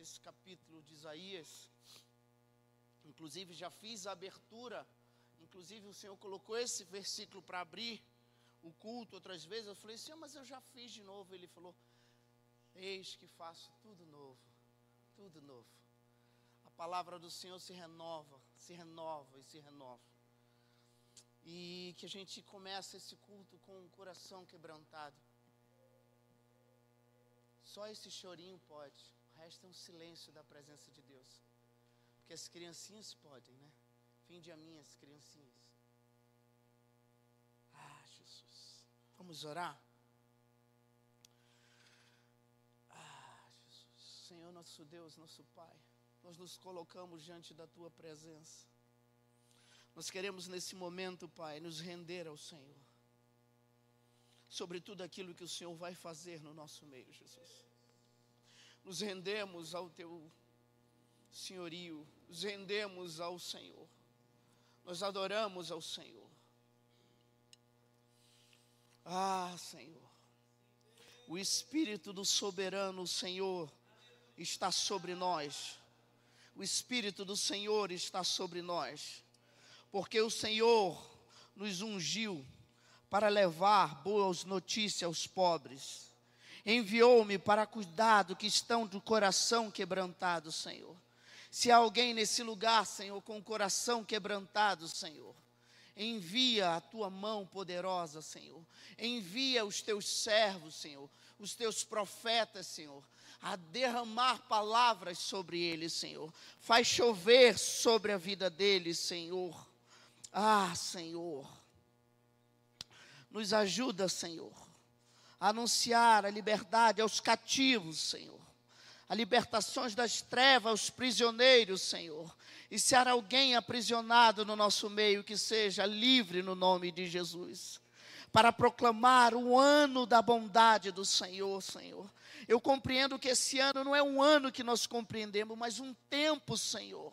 esse capítulo de Isaías. Inclusive, já fiz a abertura. Inclusive, o Senhor colocou esse versículo para abrir o culto outras vezes. Eu falei, Senhor, mas eu já fiz de novo. Ele falou, Eis que faço tudo novo, tudo novo. A palavra do Senhor se renova, se renova e se renova. E que a gente comece esse culto com o coração quebrantado. Só esse chorinho pode. Resto é um silêncio da presença de Deus. Porque as criancinhas podem, né? Vinde a mim, as criancinhas. Ah, Jesus. Vamos orar? Ah, Jesus. Senhor, nosso Deus, nosso Pai. Nós nos colocamos diante da Tua presença. Nós queremos nesse momento, Pai, nos render ao Senhor. Sobre tudo aquilo que o Senhor vai fazer no nosso meio, Jesus nos rendemos ao teu senhorio, nos rendemos ao Senhor, nós adoramos ao Senhor. Ah, Senhor, o Espírito do soberano Senhor está sobre nós, o Espírito do Senhor está sobre nós, porque o Senhor nos ungiu para levar boas notícias aos pobres enviou-me para cuidar do que estão do coração quebrantado, Senhor. Se há alguém nesse lugar, Senhor, com o coração quebrantado, Senhor, envia a tua mão poderosa, Senhor. Envia os teus servos, Senhor, os teus profetas, Senhor, a derramar palavras sobre eles, Senhor. Faz chover sobre a vida deles, Senhor. Ah, Senhor. Nos ajuda, Senhor anunciar a liberdade aos cativos, Senhor. A libertações das trevas aos prisioneiros, Senhor. E se há alguém aprisionado no nosso meio, que seja livre no nome de Jesus. Para proclamar o ano da bondade do Senhor, Senhor. Eu compreendo que esse ano não é um ano que nós compreendemos, mas um tempo, Senhor.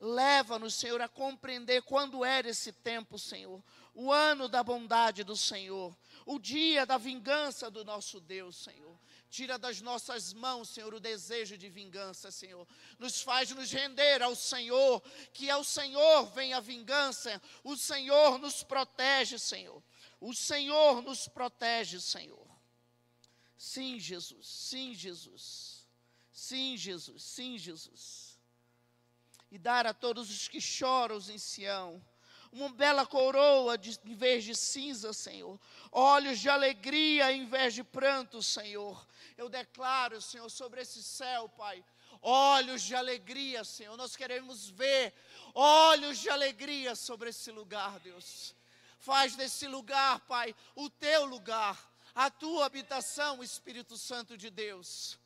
Leva-nos, Senhor, a compreender quando era esse tempo, Senhor. O ano da bondade do Senhor o dia da vingança do nosso Deus, Senhor. Tira das nossas mãos, Senhor, o desejo de vingança, Senhor. Nos faz nos render ao Senhor, que ao Senhor vem a vingança. O Senhor nos protege, Senhor. O Senhor nos protege, Senhor. Sim, Jesus. Sim, Jesus. Sim, Jesus. Sim, Jesus. E dar a todos os que choram em Sião uma bela coroa de, em vez de cinza, Senhor. Olhos de alegria em vez de pranto, Senhor. Eu declaro, Senhor, sobre esse céu, Pai, olhos de alegria, Senhor. Nós queremos ver olhos de alegria sobre esse lugar, Deus. Faz desse lugar, Pai, o teu lugar, a tua habitação, Espírito Santo de Deus.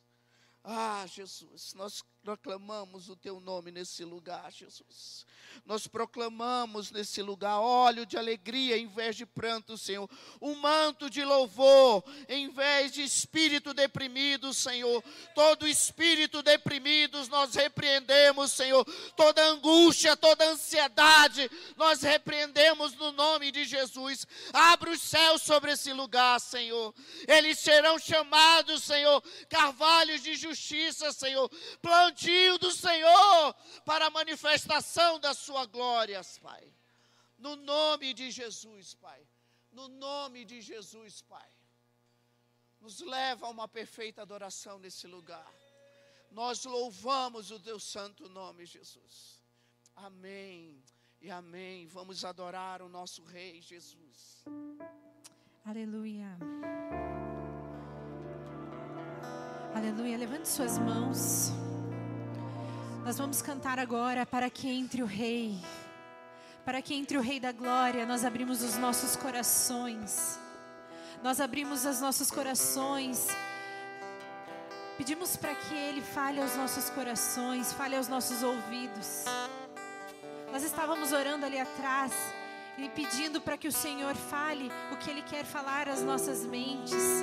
Ah, Jesus, nós proclamamos o teu nome nesse lugar, Jesus. Nós proclamamos nesse lugar óleo de alegria em vez de pranto, Senhor. Um manto de louvor em vez de espírito deprimido, Senhor. Todo espírito deprimido nós repreendemos, Senhor. Toda angústia, toda ansiedade, nós repreendemos no nome de Jesus. Abra os céus sobre esse lugar, Senhor. Eles serão chamados, Senhor, carvalhos de justiça, Senhor. Plantio do Senhor para a manifestação da sua glória, Pai. No nome de Jesus, Pai. No nome de Jesus, Pai. Nos leva a uma perfeita adoração nesse lugar. Nós louvamos o teu santo nome, Jesus. Amém e amém. Vamos adorar o nosso Rei Jesus. Aleluia. Aleluia. Levante suas mãos. Nós vamos cantar agora para que entre o Rei. Para que entre o Rei da Glória, nós abrimos os nossos corações. Nós abrimos os nossos corações. Pedimos para que Ele fale aos nossos corações, fale aos nossos ouvidos. Nós estávamos orando ali atrás e pedindo para que o Senhor fale o que Ele quer falar às nossas mentes,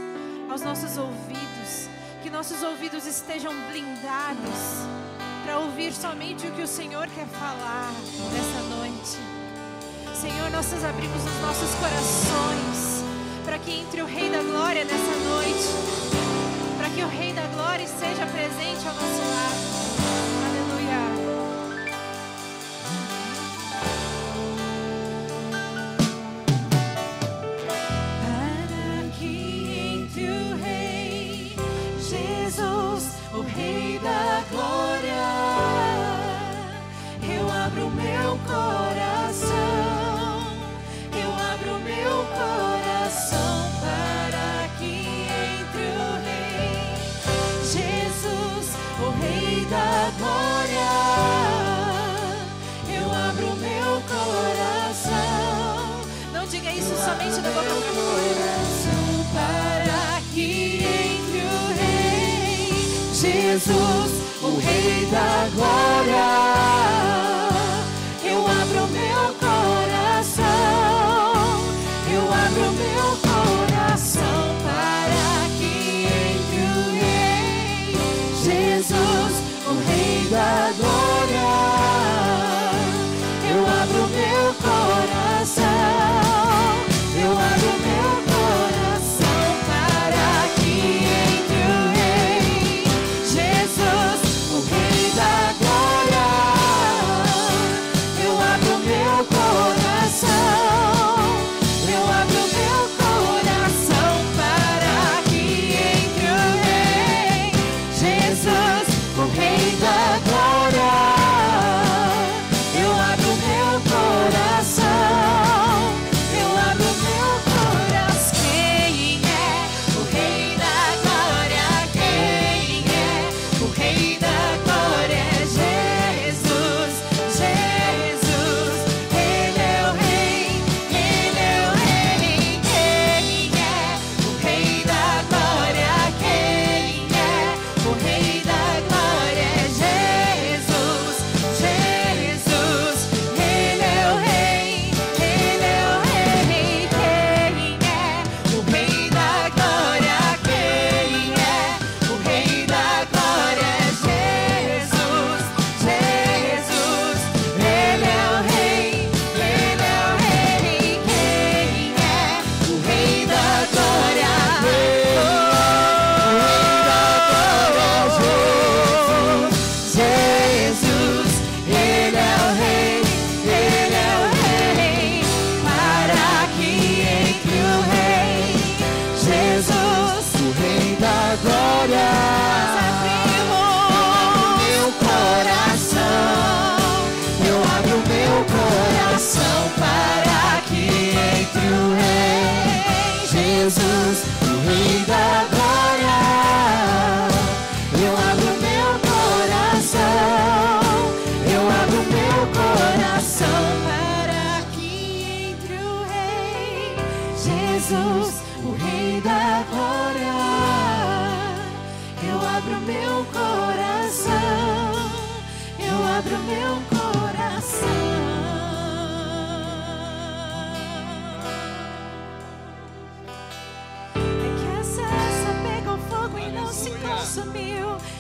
aos nossos ouvidos. Que nossos ouvidos estejam blindados para ouvir somente o que o Senhor quer falar nessa noite. Senhor, nós abrimos os nossos corações para que entre o Rei da Glória nessa noite, para que o Rei da Glória esteja presente ao nosso lado. Jesus, o Rei da Glória.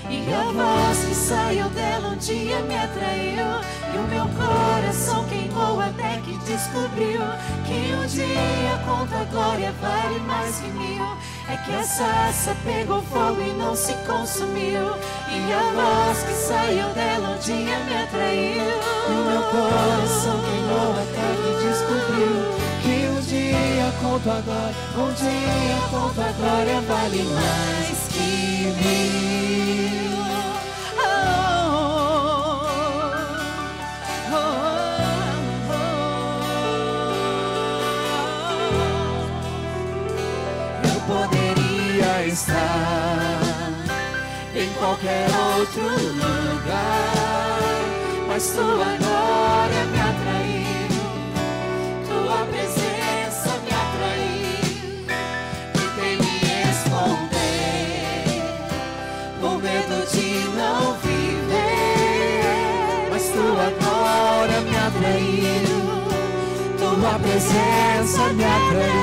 E a voz que saiu dela um dia me atraiu. E o meu coração queimou até que descobriu que um dia contra a glória vale mais que mil. É que a sarça pegou fogo e não se consumiu. E a voz que saiu dela um dia me atraiu. E o meu coração queimou até que descobriu que um dia conto a glória, um dia conto a glória vale mais que mil. Oh, oh, oh. Eu poderia estar em qualquer outro lugar, mas tua glória me tua presença me atraiu.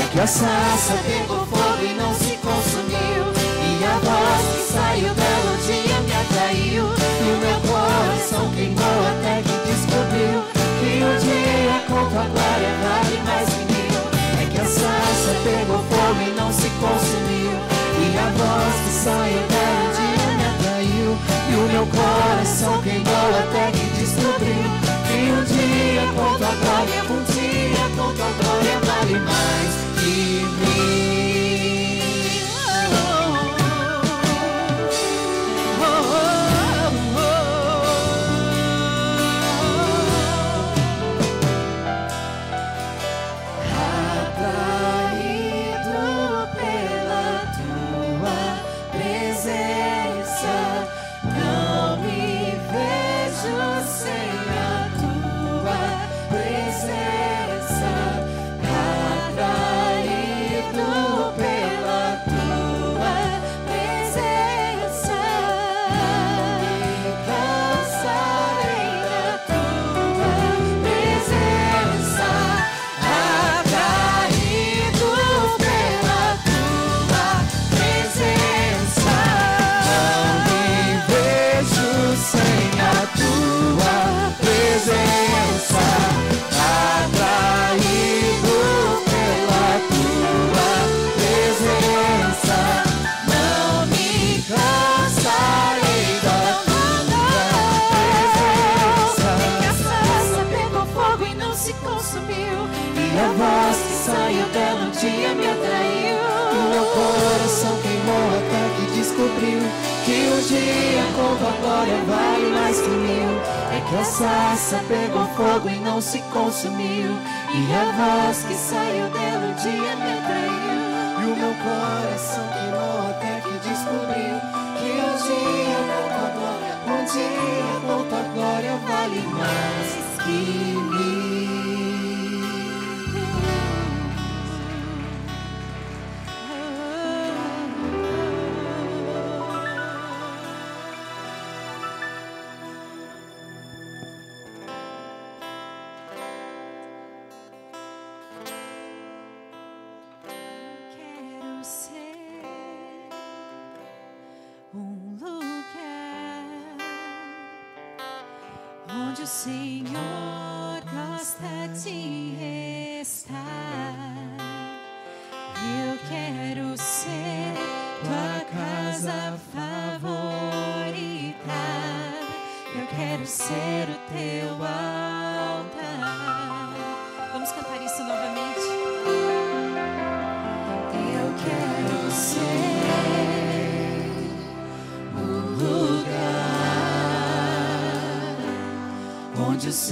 É que a saça pegou fogo e não se consumiu. E a voz que saiu dela dia me atraiu. E o meu coração queimou até que descobriu que o dia com tua glória vale mais que mil. É que a saça pegou fogo e não se consumiu. E a voz que saiu dela dia me atraiu. E o meu coração queimou até que descobriu um dia com tua glória, um dia com tua glória vale mais que mim. Um dia me atraiu. Meu coração queimou até que descobriu que um dia com tua glória vale mais que mil. É que a sarça pegou fogo e não se consumiu. E a voz que saiu dela um dia me atraiu. E o meu coração queimou até que descobriu que um dia com tua glória, um dia com tua glória vale mais que mil.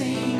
Lugar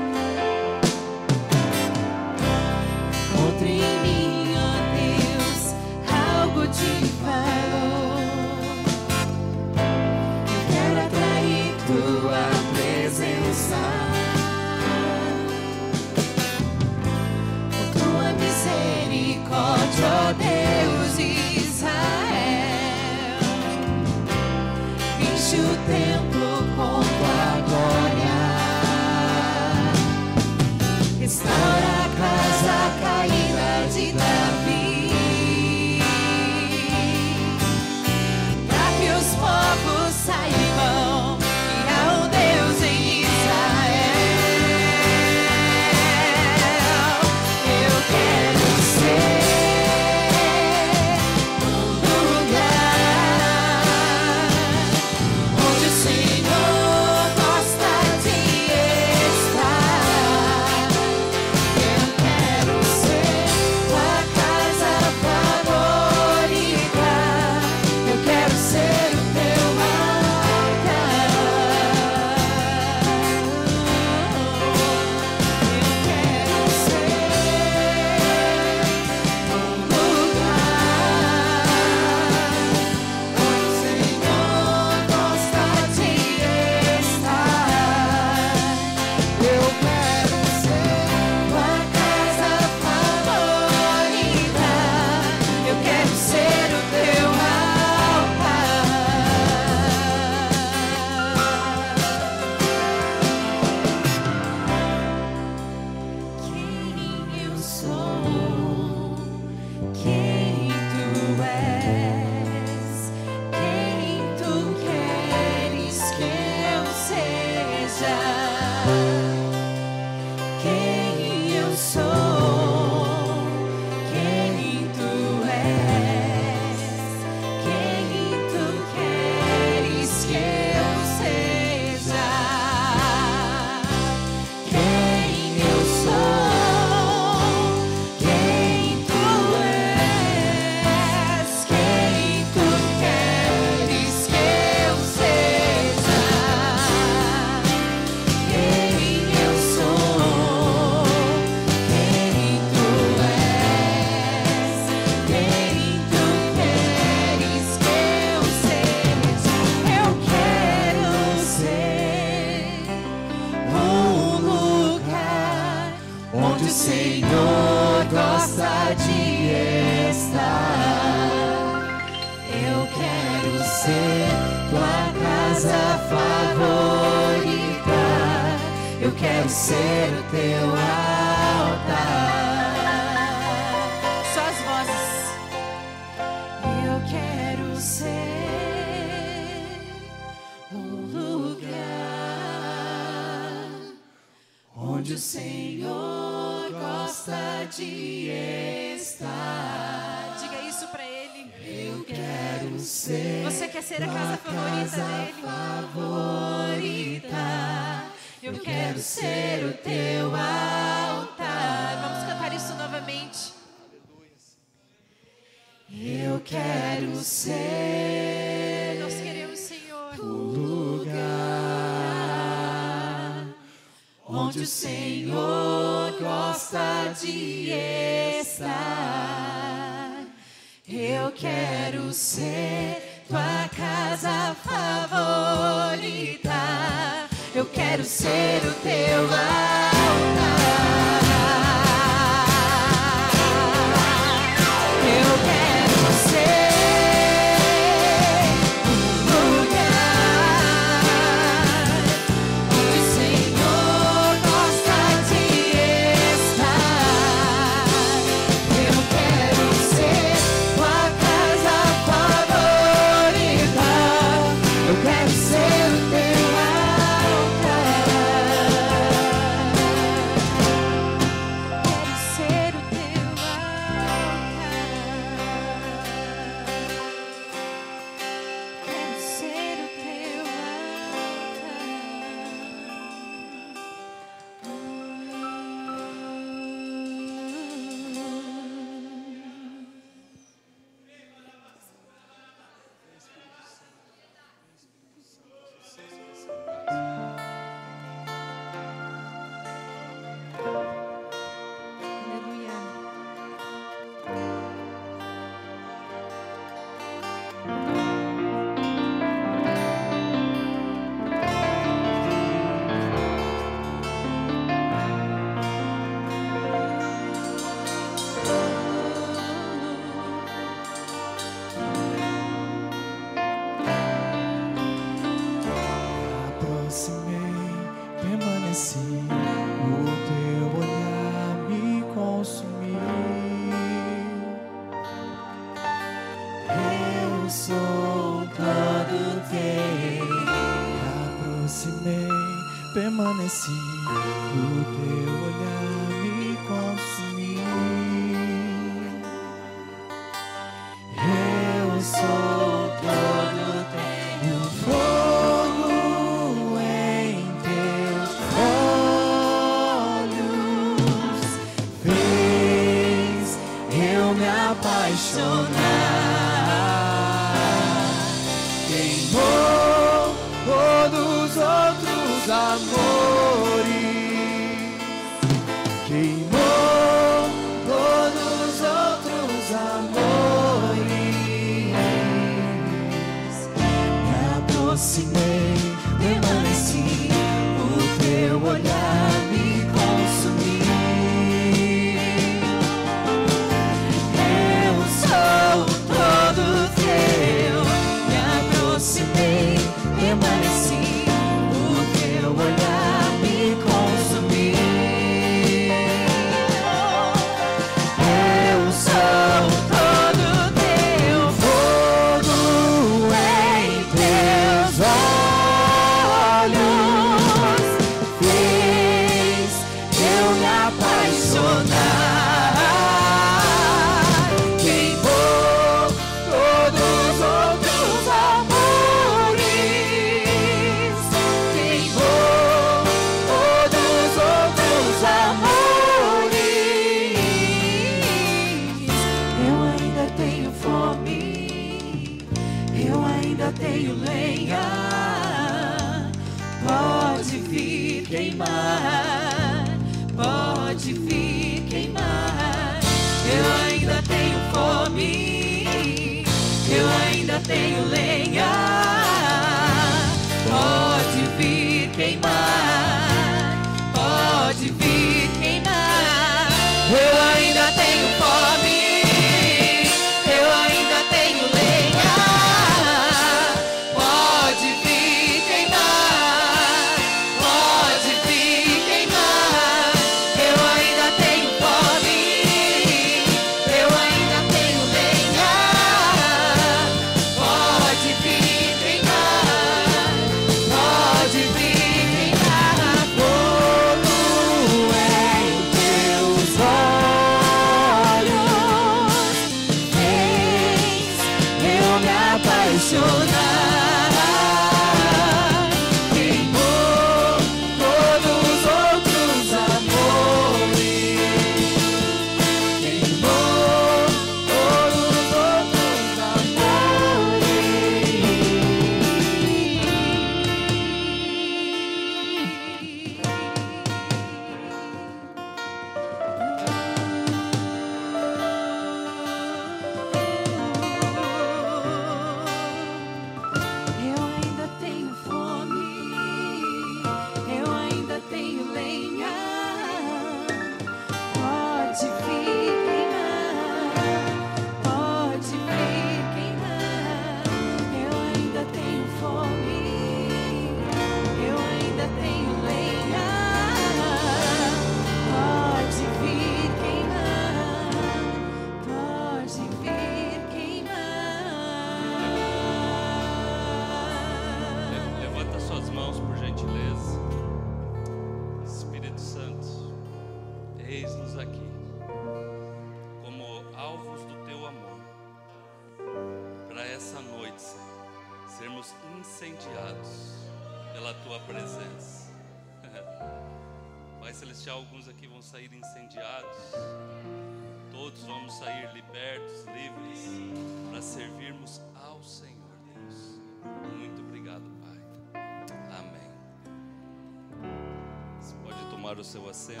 seu assento.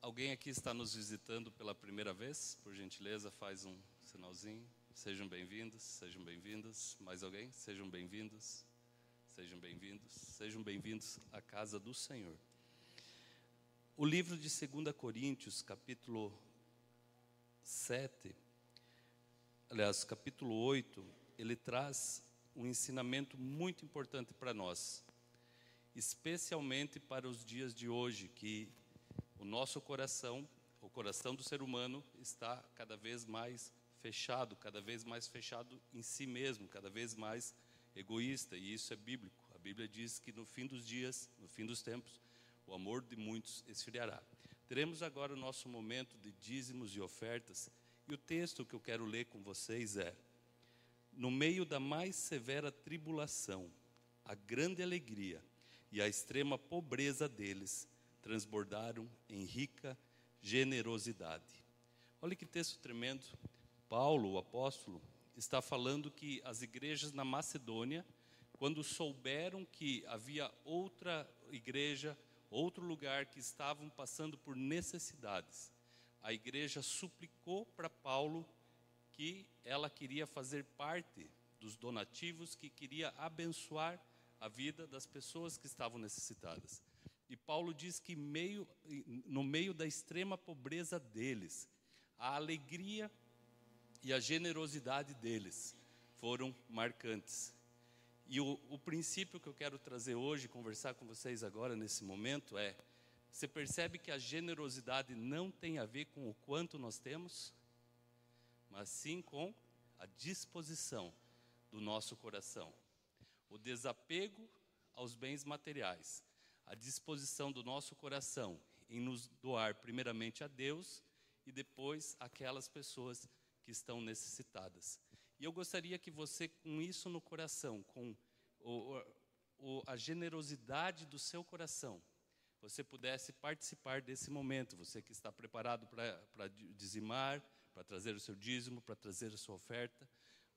Alguém aqui está nos visitando pela primeira vez? Por gentileza, faz um sinalzinho. Sejam bem-vindos, sejam bem-vindas. Mais alguém? Sejam bem-vindos. Sejam bem-vindos. Sejam bem-vindos à casa do Senhor. O livro de 2 Coríntios, capítulo 7, aliás, capítulo 8, ele traz um ensinamento muito importante para nós, especialmente para os dias de hoje, que o nosso coração, o coração do ser humano, está cada vez mais fechado, cada vez mais fechado em si mesmo, cada vez mais egoísta, e isso é bíblico. A Bíblia diz que no fim dos dias, no fim dos tempos, o amor de muitos esfriará. Teremos agora o nosso momento de dízimos e ofertas, e o texto que eu quero ler com vocês é: No meio da mais severa tribulação, a grande alegria e a extrema pobreza deles transbordaram em rica generosidade. Olha que texto tremendo. Paulo, o apóstolo, está falando que as igrejas na Macedônia, quando souberam que havia outra igreja, outro lugar que estavam passando por necessidades, a igreja suplicou para Paulo que ela queria fazer parte dos donativos, que queria abençoar a vida das pessoas que estavam necessitadas. E Paulo diz que meio, no meio da extrema pobreza deles, a alegria e a generosidade deles foram marcantes. E o, o, princípio que eu quero trazer hoje, conversar com vocês agora nesse momento é: você percebe que a generosidade não tem a ver com o quanto nós temos, mas sim com a disposição do nosso coração. O desapego aos bens materiais, a disposição do nosso coração em nos doar primeiramente a Deus e depois aquelas pessoas que estão necessitadas. E eu gostaria que você, com isso no coração, com o, o, a generosidade do seu coração, você pudesse participar desse momento. Você que está preparado para dizimar, para trazer o seu dízimo, para trazer a sua oferta.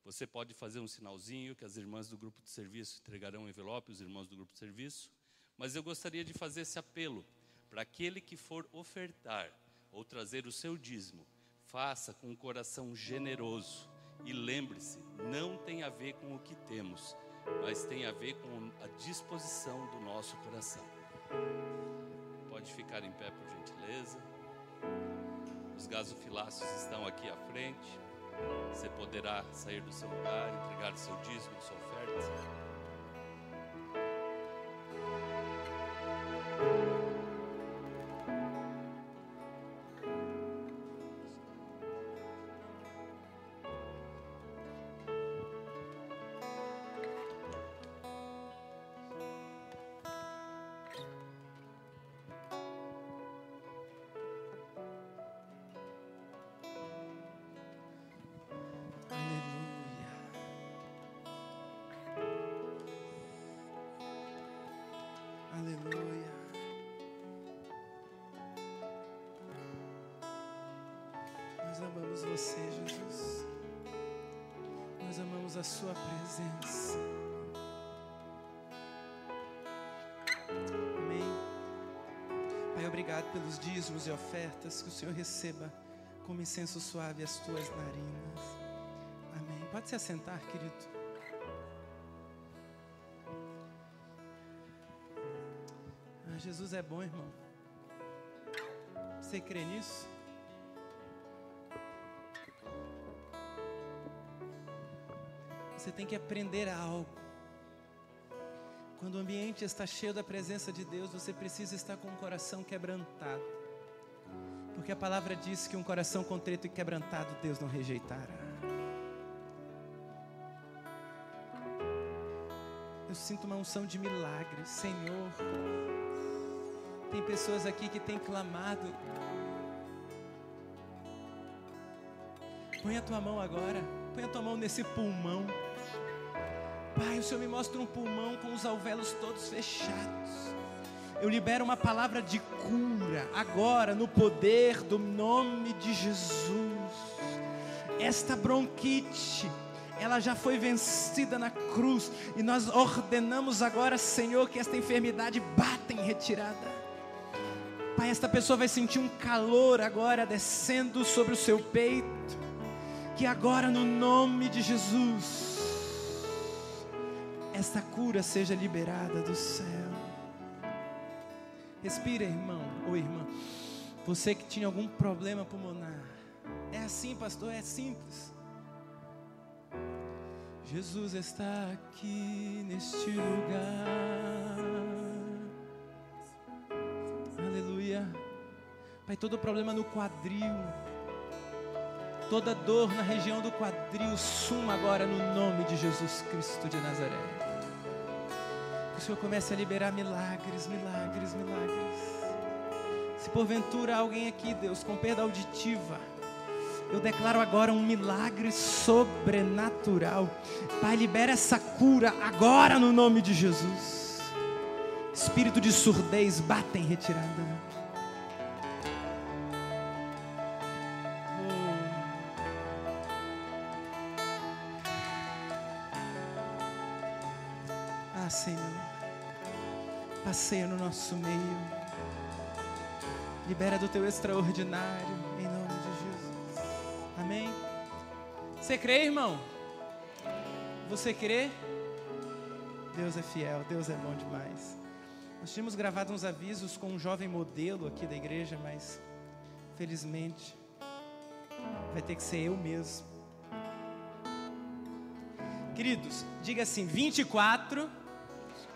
Você pode fazer um sinalzinho que as irmãs do grupo de serviço entregarão um envelope, os irmãos do grupo de serviço. Mas eu gostaria de fazer esse apelo para aquele que for ofertar ou trazer o seu dízimo, faça com um coração generoso. E lembre-se, não tem a ver com o que temos, mas tem a ver com a disposição do nosso coração. Pode ficar em pé, por gentileza. Os gasofilácios estão aqui à frente. Você poderá sair do seu lugar, entregar o seu dízimo, sua oferta. Amamos você, Jesus. Nós amamos a Sua presença. Amém. Pai, obrigado pelos dízimos e ofertas que o Senhor receba como incenso suave as tuas narinas. Amém. Pode se assentar, querido. Ah, Jesus é bom, irmão. Você crê nisso? Você tem que aprender algo. Quando o ambiente está cheio da presença de Deus, você precisa estar com o coração quebrantado. Porque a palavra diz que um coração contrito e quebrantado Deus não rejeitará. Eu sinto uma unção de milagres, Senhor. Tem pessoas aqui que têm clamado. Põe a tua mão agora. Põe a tua mão nesse pulmão. Pai, o Senhor me mostra um pulmão com os alvéolos todos fechados. Eu libero uma palavra de cura agora no poder do nome de Jesus. Esta bronquite, ela já foi vencida na cruz e nós ordenamos agora, Senhor, que esta enfermidade bata em retirada. Pai, esta pessoa vai sentir um calor agora descendo sobre o seu peito. Que agora, no nome de Jesus, esta cura seja liberada do céu. Respira, irmão ou irmã. Você que tinha algum problema pulmonar. É assim, pastor, é simples. Jesus está aqui neste lugar. Aleluia. Pai, todo problema no quadril, toda dor na região do quadril, suma agora no nome de Jesus Cristo de Nazaré. Que o Senhor comece a liberar milagres, milagres, milagres. Se porventura alguém aqui, Deus, com perda auditiva, eu declaro agora um milagre sobrenatural. Pai, libera essa cura agora no nome de Jesus. Espírito de surdez, bata em retirada. Nosso meio. Libera do teu extraordinário, em nome de Jesus. Amém? Você crê, irmão? Você crê? Deus é fiel, Deus é bom demais. Nós tínhamos gravado uns avisos com um jovem modelo aqui da igreja, mas felizmente vai ter que ser eu mesmo. Queridos, diga assim: 24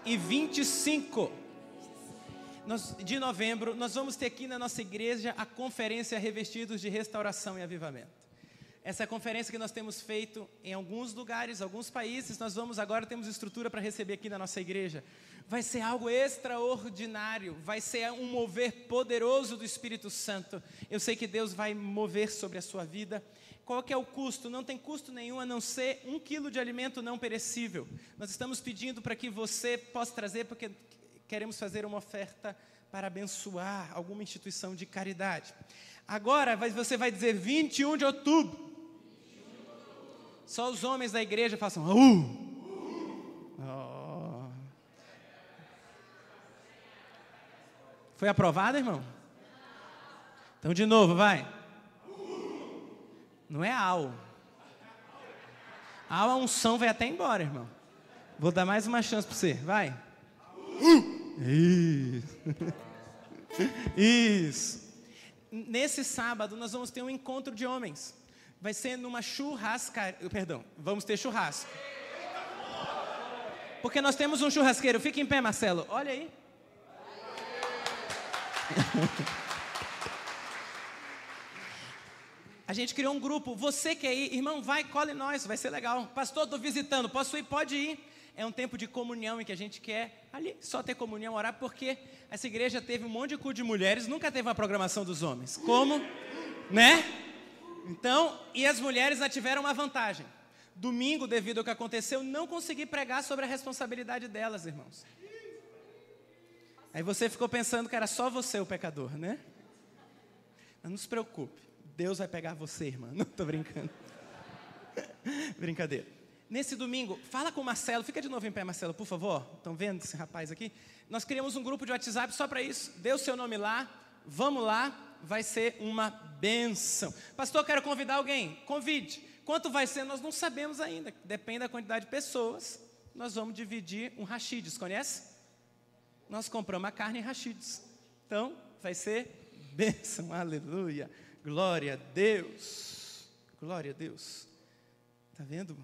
e 25 nós, de novembro, nós vamos ter aqui na nossa igreja a conferência Revestidos de Restauração e Avivamento. Essa conferência que nós temos feito em alguns lugares, alguns países, nós vamos agora temos estrutura para receber aqui na nossa igreja. Vai ser algo extraordinário, vai ser um mover poderoso do Espírito Santo. Eu sei que Deus vai mover sobre a sua vida. Qual que é o custo? Não tem custo nenhum a não ser um quilo de alimento não perecível. Nós estamos pedindo para que você possa trazer, porque queremos fazer uma oferta para abençoar alguma instituição de caridade. Agora você vai dizer 21 de outubro. Só os homens da igreja façam. Uh! Oh. Foi aprovado, irmão? Então, de novo, vai. Não é ao. A unção vai até embora, irmão. Vou dar mais uma chance para você. Vai. Isso. Nesse sábado nós vamos ter um encontro de homens. Vai ser numa churrascaria. Perdão, vamos ter churrasco. Porque nós temos um churrasqueiro. Fica em pé, Marcelo. Olha aí. A gente criou um grupo. Você quer ir? Irmão, vai, cole nós, vai ser legal. Pastor, estou visitando. Posso ir? Pode ir. É um tempo de comunhão em que a gente quer ali só ter comunhão, orar, porque essa igreja teve um monte de culto de mulheres, nunca teve uma programação dos homens. Como? Né? Então, e as mulheres já tiveram uma vantagem. Domingo, devido ao que aconteceu, não consegui pregar sobre a responsabilidade delas, irmãos. Aí você ficou pensando que era só você o pecador, né? Mas não se preocupe. Deus vai pegar você, irmã. Não estou brincando. Brincadeira. Nesse domingo, fala com o Marcelo. Fica de novo em pé, Marcelo, por favor. Estão vendo esse rapaz aqui? Nós criamos um grupo de WhatsApp só para isso. Dê o seu nome lá. Vamos lá. Vai ser uma benção. Pastor, quero convidar alguém. Convide. Quanto vai ser? Nós não sabemos ainda. Depende da quantidade de pessoas. Nós vamos dividir um rachides. Conhece? Nós compramos a carne em rachides. Então, vai ser bênção. Aleluia. Glória a Deus. Glória a Deus. Está vendo?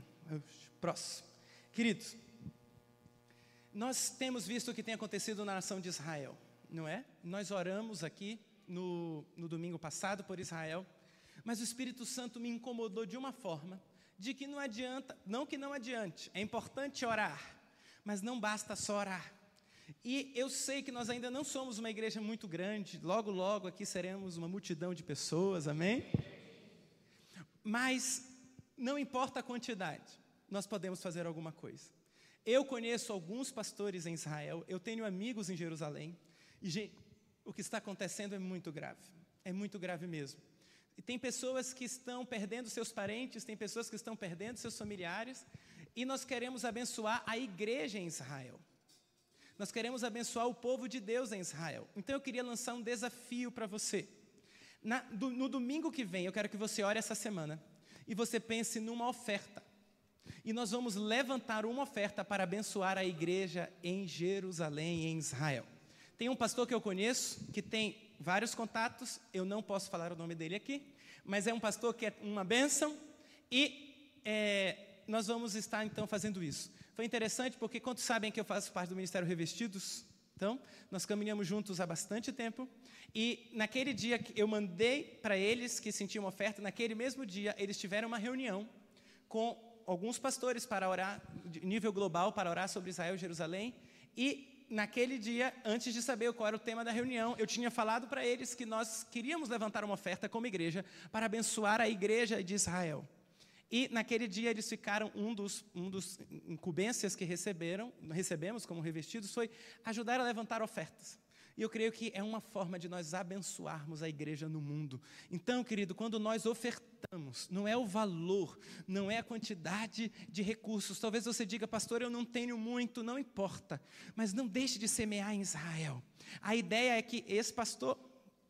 Próximo. Queridos, nós temos visto o que tem acontecido na nação de Israel, não é? Nós oramos aqui no, no domingo passado por Israel, mas o Espírito Santo me incomodou de uma forma de que não adianta, não que não adiante, é importante orar, mas não basta só orar. E eu sei que nós ainda não somos uma igreja muito grande, logo, logo aqui seremos uma multidão de pessoas, amém? Mas não importa a quantidade, nós podemos fazer alguma coisa. Eu conheço alguns pastores em Israel, eu tenho amigos em Jerusalém, e gente, o que está acontecendo é muito grave, é muito grave mesmo. E tem pessoas que estão perdendo seus parentes, tem pessoas que estão perdendo seus familiares, e nós queremos abençoar a igreja em Israel. Nós queremos abençoar o povo de Deus em Israel. Então eu queria lançar um desafio para você. Na, do, no domingo que vem, eu quero que você ore essa semana e você pense numa oferta. E nós vamos levantar uma oferta para abençoar a igreja em Jerusalém, em Israel. Tem um pastor que eu conheço que tem vários contatos, eu não posso falar o nome dele aqui, mas é um pastor que é uma bênção e é, nós vamos estar então fazendo isso. Foi interessante porque quantos sabem que eu faço parte do Ministério Revestidos? Então, nós caminhamos juntos há bastante tempo. E naquele dia que eu mandei para eles que sentiam oferta, naquele mesmo dia eles tiveram uma reunião com alguns pastores para orar, nível global, para orar sobre Israel e Jerusalém. E naquele dia, antes de saber qual era o tema da reunião, eu tinha falado para eles que nós queríamos levantar uma oferta como igreja para abençoar a igreja de Israel. E naquele dia eles ficaram, um dos, um dos incumbências que receberam, recebemos como revestidos, foi ajudar a levantar ofertas. E eu creio que é uma forma de nós abençoarmos a igreja no mundo. Então, querido, quando nós ofertamos, não é o valor, não é a quantidade de recursos. Talvez você diga, pastor, eu não tenho muito, não importa. Mas não deixe de semear em Israel. A ideia é que esse pastor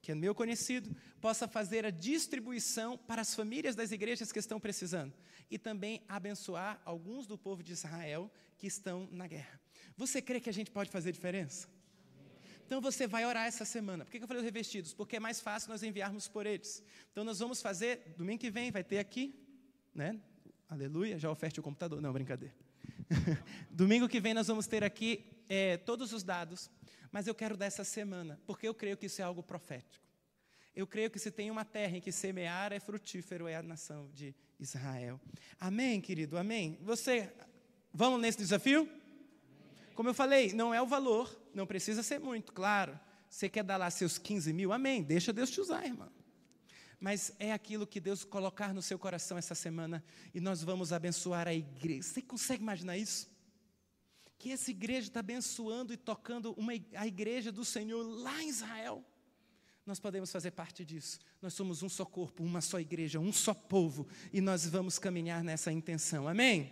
que é meu conhecido, possa fazer a distribuição para as famílias das igrejas que estão precisando e também abençoar alguns do povo de Israel que estão na guerra. Você crê que a gente pode fazer diferença? Então você vai orar essa semana. Por que eu falei os revestidos? Porque é mais fácil nós enviarmos por eles. Então nós vamos fazer, domingo que vem vai ter aqui, né? Aleluia, já oferte o computador. Não, brincadeira. domingo que vem nós vamos ter aqui é, todos os dados mas eu quero dessa semana, porque eu creio que isso é algo profético. Eu creio que se tem uma terra em que semear é frutífero, é a nação de Israel. Amém, querido? Amém? Você, vamos nesse desafio? Como eu falei, não é o valor, não precisa ser muito, claro. Você quer dar lá seus 15 mil? Amém. Deixa Deus te usar, irmão. Mas é aquilo que Deus colocar no seu coração essa semana e nós vamos abençoar a igreja. Você consegue imaginar isso? Que essa igreja está abençoando e tocando uma, a igreja do Senhor lá em Israel. nós podemos fazer parte disso. Nós somos um só corpo, uma só igreja, um só povo, e nós vamos caminhar nessa intenção. Amém?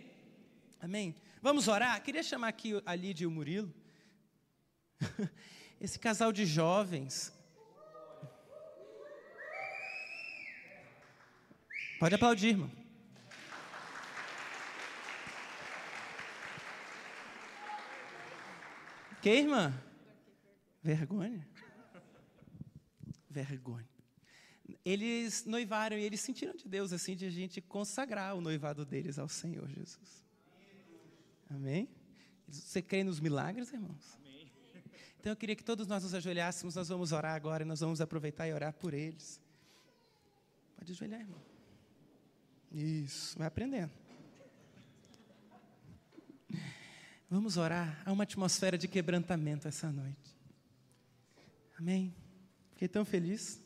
Amém? Vamos orar? Queria chamar aqui a Lídia e o Murilo. Esse casal de jovens. Pode aplaudir, irmão. Que, irmã? Vergonha? Vergonha. Eles noivaram e eles sentiram de Deus assim de a gente consagrar o noivado deles ao Senhor Jesus. Amém? Você crê nos milagres, irmãos? Amém. Então eu queria que todos nós nos ajoelhássemos, nós vamos orar agora e nós vamos aproveitar e orar por eles. Pode ajoelhar, irmão. Isso, vai aprendendo. Vamos orar. Há uma atmosfera de quebrantamento essa noite. Amém. Fiquei tão feliz.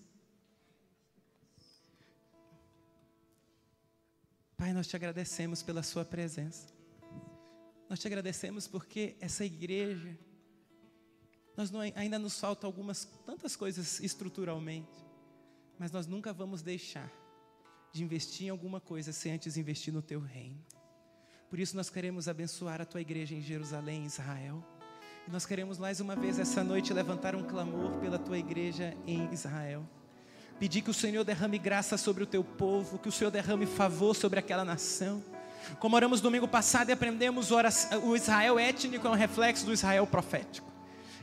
Pai, nós te agradecemos pela Sua presença. Nós te agradecemos porque essa igreja, nós não, ainda nos falta algumas tantas coisas estruturalmente, mas nós nunca vamos deixar de investir em alguma coisa sem antes investir no Teu reino. Por isso nós queremos abençoar a tua igreja em Jerusalém, Israel. E nós queremos mais uma vez essa noite levantar um clamor pela tua igreja em Israel. Pedir que o Senhor derrame graça sobre o teu povo, que o Senhor derrame favor sobre aquela nação. Como oramos domingo passado e aprendemos, o Israel étnico é um reflexo do Israel profético.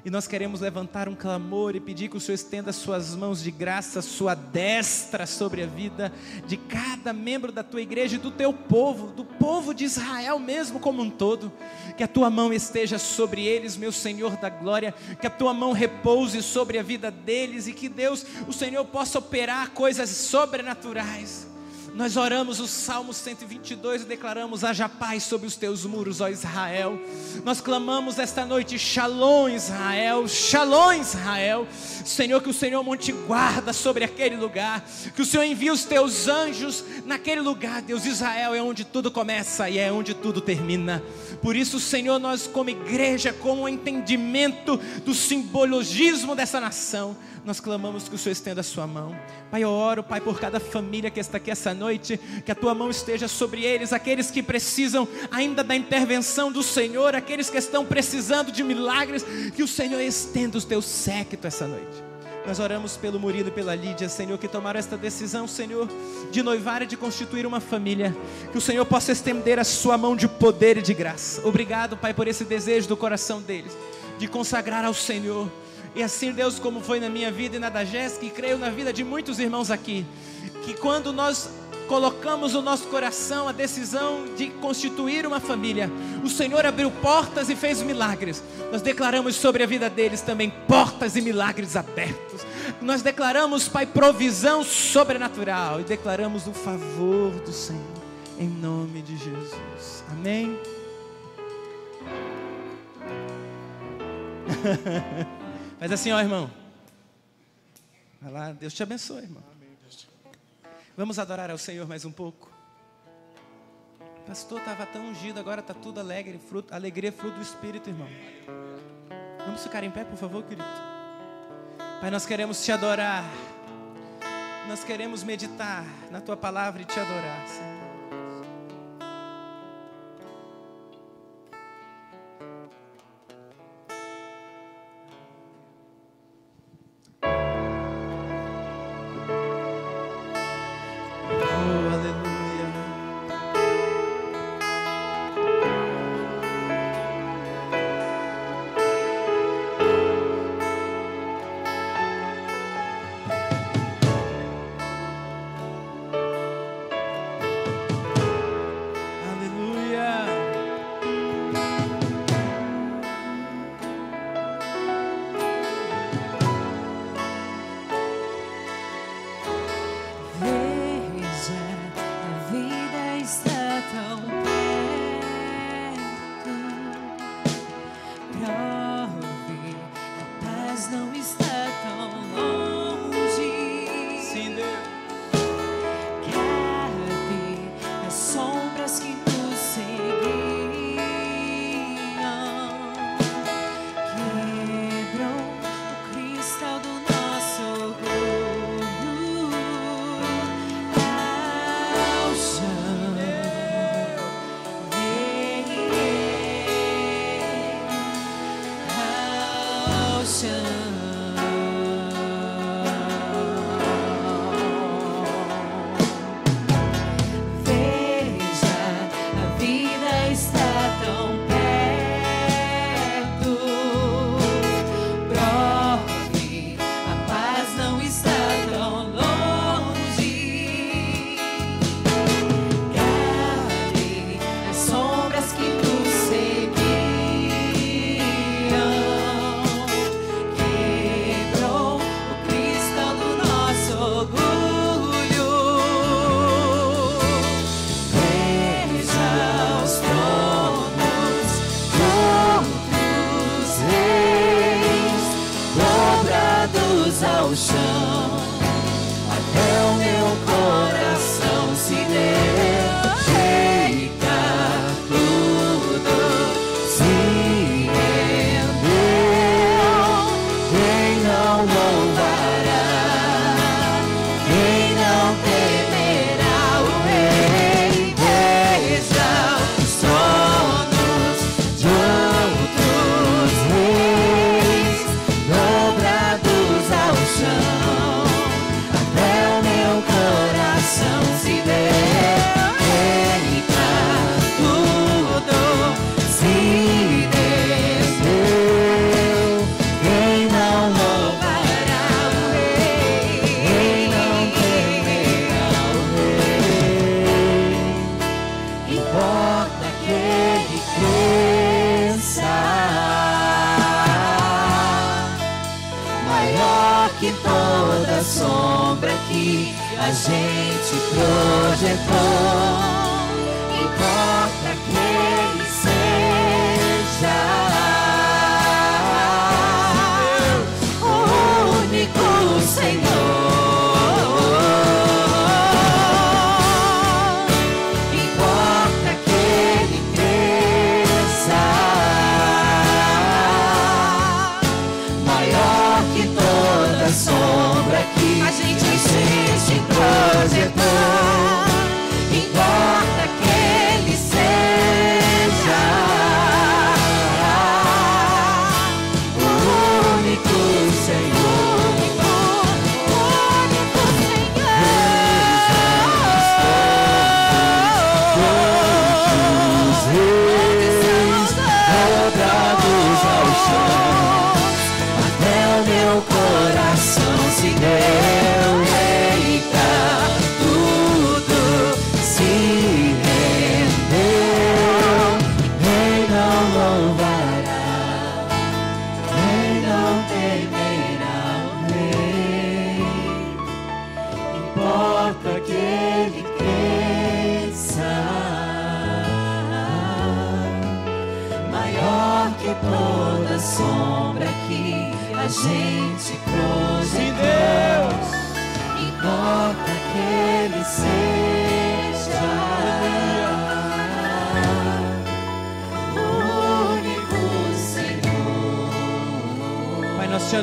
E nós queremos levantar um clamor e pedir que o Senhor estenda suas mãos de graça, sua destra sobre a vida de cada membro da tua igreja e do teu povo, do povo de Israel mesmo como um todo. Que a tua mão esteja sobre eles, meu Senhor da glória, que a tua mão repouse sobre a vida deles e que Deus, o Senhor, possa operar coisas sobrenaturais nós oramos o Salmo 122 e declaramos: haja paz sobre os teus muros, ó Israel. Nós clamamos esta noite: Shalom, Israel, Shalom, Israel. Senhor, que o Senhor monte guarda sobre aquele lugar, que o Senhor envie os teus anjos naquele lugar. Deus, Israel é onde tudo começa e é onde tudo termina. Por isso, Senhor, nós, como igreja, com o entendimento do simbologismo dessa nação, nós clamamos que o Senhor estenda a sua mão. Pai, eu oro, Pai, por cada família que está aqui essa noite, que a tua mão esteja sobre eles, aqueles que precisam ainda da intervenção do Senhor, aqueles que estão precisando de milagres, que o Senhor estenda os teus séquitos essa noite. Nós oramos pelo Murilo e pela Lídia, Senhor, que tomaram esta decisão, Senhor, de noivar e de constituir uma família. Que o Senhor possa estender a sua mão de poder e de graça. Obrigado, Pai, por esse desejo do coração deles, de consagrar ao Senhor e assim, Deus, como foi na minha vida e na da Jéssica, e creio na vida de muitos irmãos aqui, que quando nós colocamos no nosso coração a decisão de constituir uma família, o Senhor abriu portas e fez milagres. Nós declaramos sobre a vida deles também portas e milagres abertos. Nós declaramos, Pai, provisão sobrenatural e declaramos o favor do Senhor, em nome de Jesus. Amém. Faz assim, ó, irmão. Vai lá, Deus te abençoe, irmão. Vamos adorar ao Senhor mais um pouco. Pastor estava tão ungido, agora está tudo alegre, fruto, alegria, fruto do Espírito, irmão. Vamos ficar em pé, por favor, querido. Pai, nós queremos te adorar. Nós queremos meditar na tua palavra e te adorar, Senhor.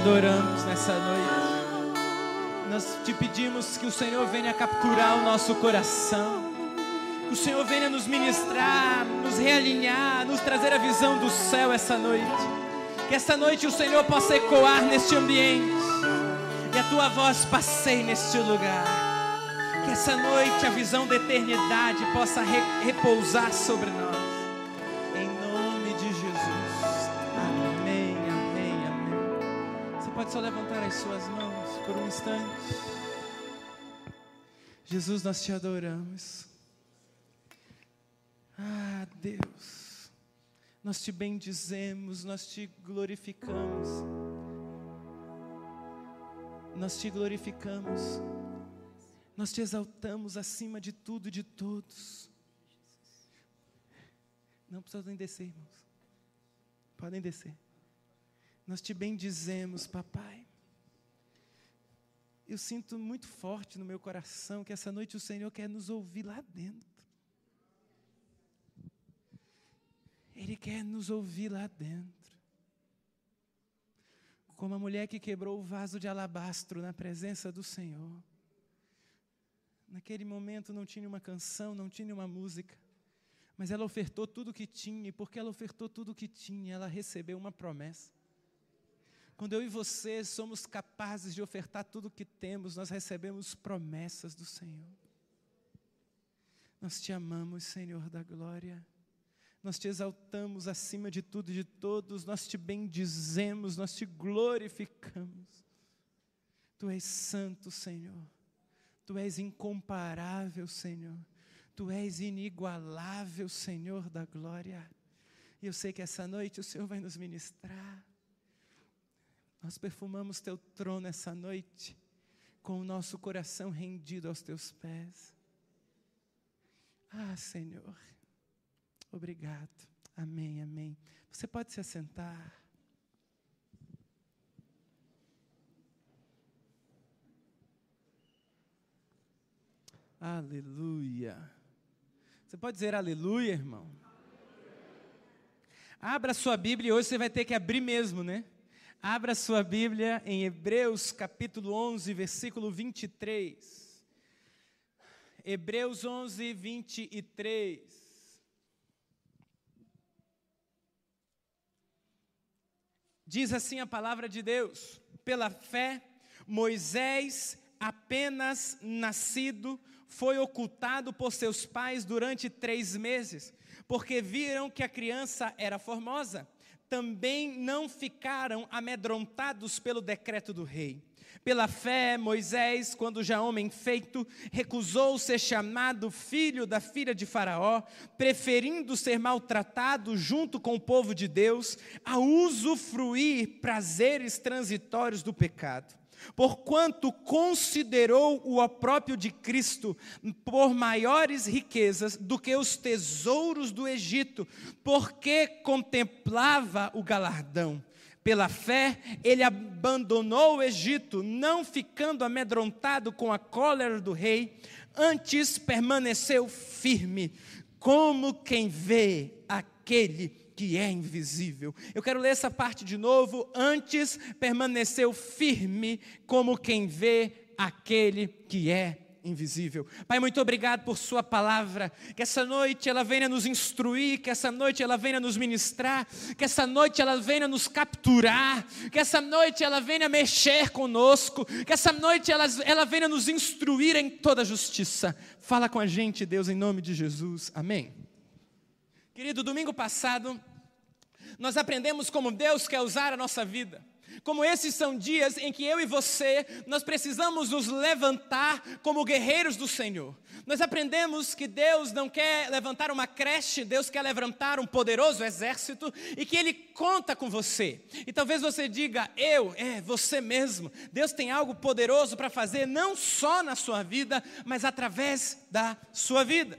Adoramos nessa noite. Nós te pedimos que o Senhor venha capturar o nosso coração. Que o Senhor venha nos ministrar, nos realinhar, nos trazer a visão do céu essa noite. Que essa noite o Senhor possa ecoar neste ambiente. E a tua voz passeie neste lugar. Que essa noite a visão da eternidade possa re- repousar sobre nós. Instante. Jesus, nós te adoramos. Ah, Deus, nós te bendizemos, nós te glorificamos. Nós te glorificamos. Nós te exaltamos acima de tudo e de todos. Não precisam descer, irmãos. Podem descer. Nós te bendizemos, papai. Eu sinto muito forte no meu coração que essa noite o Senhor quer nos ouvir lá dentro. Ele quer nos ouvir lá dentro. Como a mulher que quebrou o vaso de alabastro na presença do Senhor. Naquele momento não tinha uma canção, não tinha uma música, mas ela ofertou tudo o que tinha, e porque ela ofertou tudo o que tinha, ela recebeu uma promessa. Quando eu e você somos capazes de ofertar tudo o que temos, nós recebemos promessas do Senhor. Nós te amamos, Senhor da glória. Nós te exaltamos acima de tudo e de todos, nós te bendizemos, nós te glorificamos. Tu és santo, Senhor. Tu és incomparável, Senhor. Tu és inigualável, Senhor da glória. E eu sei que essa noite o Senhor vai nos ministrar. Nós perfumamos teu trono essa noite, com o nosso coração rendido aos teus pés. Ah, Senhor, obrigado. Amém, amém. Você pode se assentar. Aleluia. Você pode dizer aleluia, irmão? Abra sua Bíblia e hoje você vai ter que abrir mesmo, né? Abra sua Bíblia em Hebreus capítulo 11, versículo 23. Hebreus 11, 23. Diz assim a palavra de Deus: pela fé, Moisés, apenas nascido, foi ocultado por seus pais durante três meses, porque viram que a criança era formosa. Também não ficaram amedrontados pelo decreto do rei. Pela fé, Moisés, quando já homem feito, recusou ser chamado filho da filha de Faraó, preferindo ser maltratado junto com o povo de Deus, a usufruir prazeres transitórios do pecado porquanto considerou o opróprio de Cristo por maiores riquezas do que os tesouros do Egito, porque contemplava o galardão. Pela fé, ele abandonou o Egito, não ficando amedrontado com a cólera do rei, antes permaneceu firme, como quem vê aquele que é invisível. Eu quero ler essa parte de novo. Antes permaneceu firme, como quem vê aquele que é invisível. Pai, muito obrigado por Sua palavra. Que essa noite ela venha nos instruir, que essa noite ela venha nos ministrar, que essa noite ela venha nos capturar, que essa noite ela venha mexer conosco, que essa noite ela, ela venha nos instruir em toda justiça. Fala com a gente, Deus, em nome de Jesus. Amém. Querido, domingo passado, nós aprendemos como Deus quer usar a nossa vida. Como esses são dias em que eu e você, nós precisamos nos levantar como guerreiros do Senhor. Nós aprendemos que Deus não quer levantar uma creche, Deus quer levantar um poderoso exército e que Ele conta com você. E talvez você diga, eu, é você mesmo. Deus tem algo poderoso para fazer, não só na sua vida, mas através da sua vida.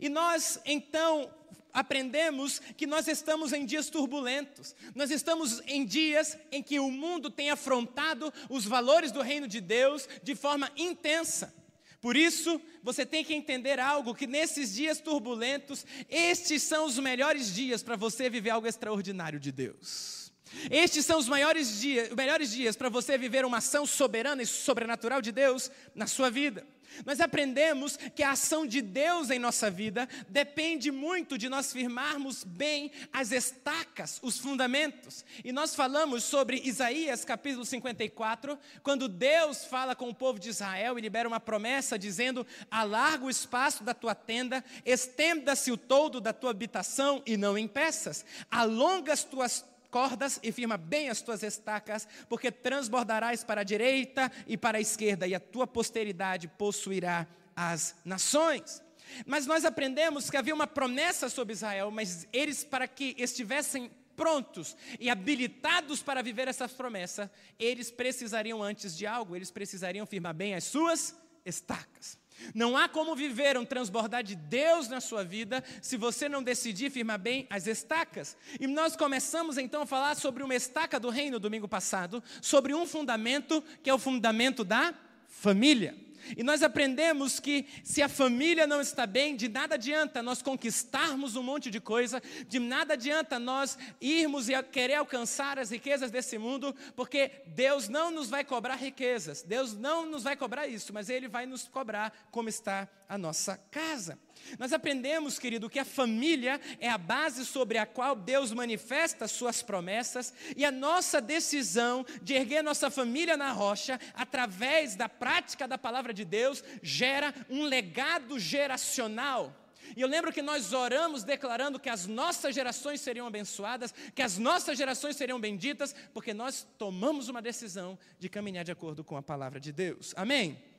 E nós, então, aprendemos que nós estamos em dias turbulentos, nós estamos em dias em que o mundo tem afrontado os valores do reino de Deus de forma intensa. Por isso, você tem que entender algo: que nesses dias turbulentos, estes são os melhores dias para você viver algo extraordinário de Deus. Estes são os maiores dias, melhores dias para você viver uma ação soberana e sobrenatural de Deus na sua vida. Nós aprendemos que a ação de Deus em nossa vida depende muito de nós firmarmos bem as estacas, os fundamentos. E nós falamos sobre Isaías capítulo 54, quando Deus fala com o povo de Israel e libera uma promessa dizendo: Alarga o espaço da tua tenda, estenda-se o todo da tua habitação e não impeças, alonga as tuas cordas e firma bem as tuas estacas, porque transbordarás para a direita e para a esquerda, e a tua posteridade possuirá as nações. Mas nós aprendemos que havia uma promessa sobre Israel, mas eles, para que estivessem prontos e habilitados para viver essa promessa, eles precisariam antes de algo, eles precisariam firmar bem as suas estacas. Não há como viver um transbordar de Deus na sua vida se você não decidir firmar bem as estacas. E nós começamos então a falar sobre uma estaca do reino domingo passado, sobre um fundamento que é o fundamento da família. E nós aprendemos que se a família não está bem, de nada adianta nós conquistarmos um monte de coisa, de nada adianta nós irmos e querer alcançar as riquezas desse mundo, porque Deus não nos vai cobrar riquezas, Deus não nos vai cobrar isso, mas Ele vai nos cobrar como está a nossa casa. Nós aprendemos, querido, que a família é a base sobre a qual Deus manifesta suas promessas e a nossa decisão de erguer nossa família na rocha, através da prática da palavra de Deus, gera um legado geracional. E eu lembro que nós oramos declarando que as nossas gerações seriam abençoadas, que as nossas gerações seriam benditas, porque nós tomamos uma decisão de caminhar de acordo com a palavra de Deus. Amém?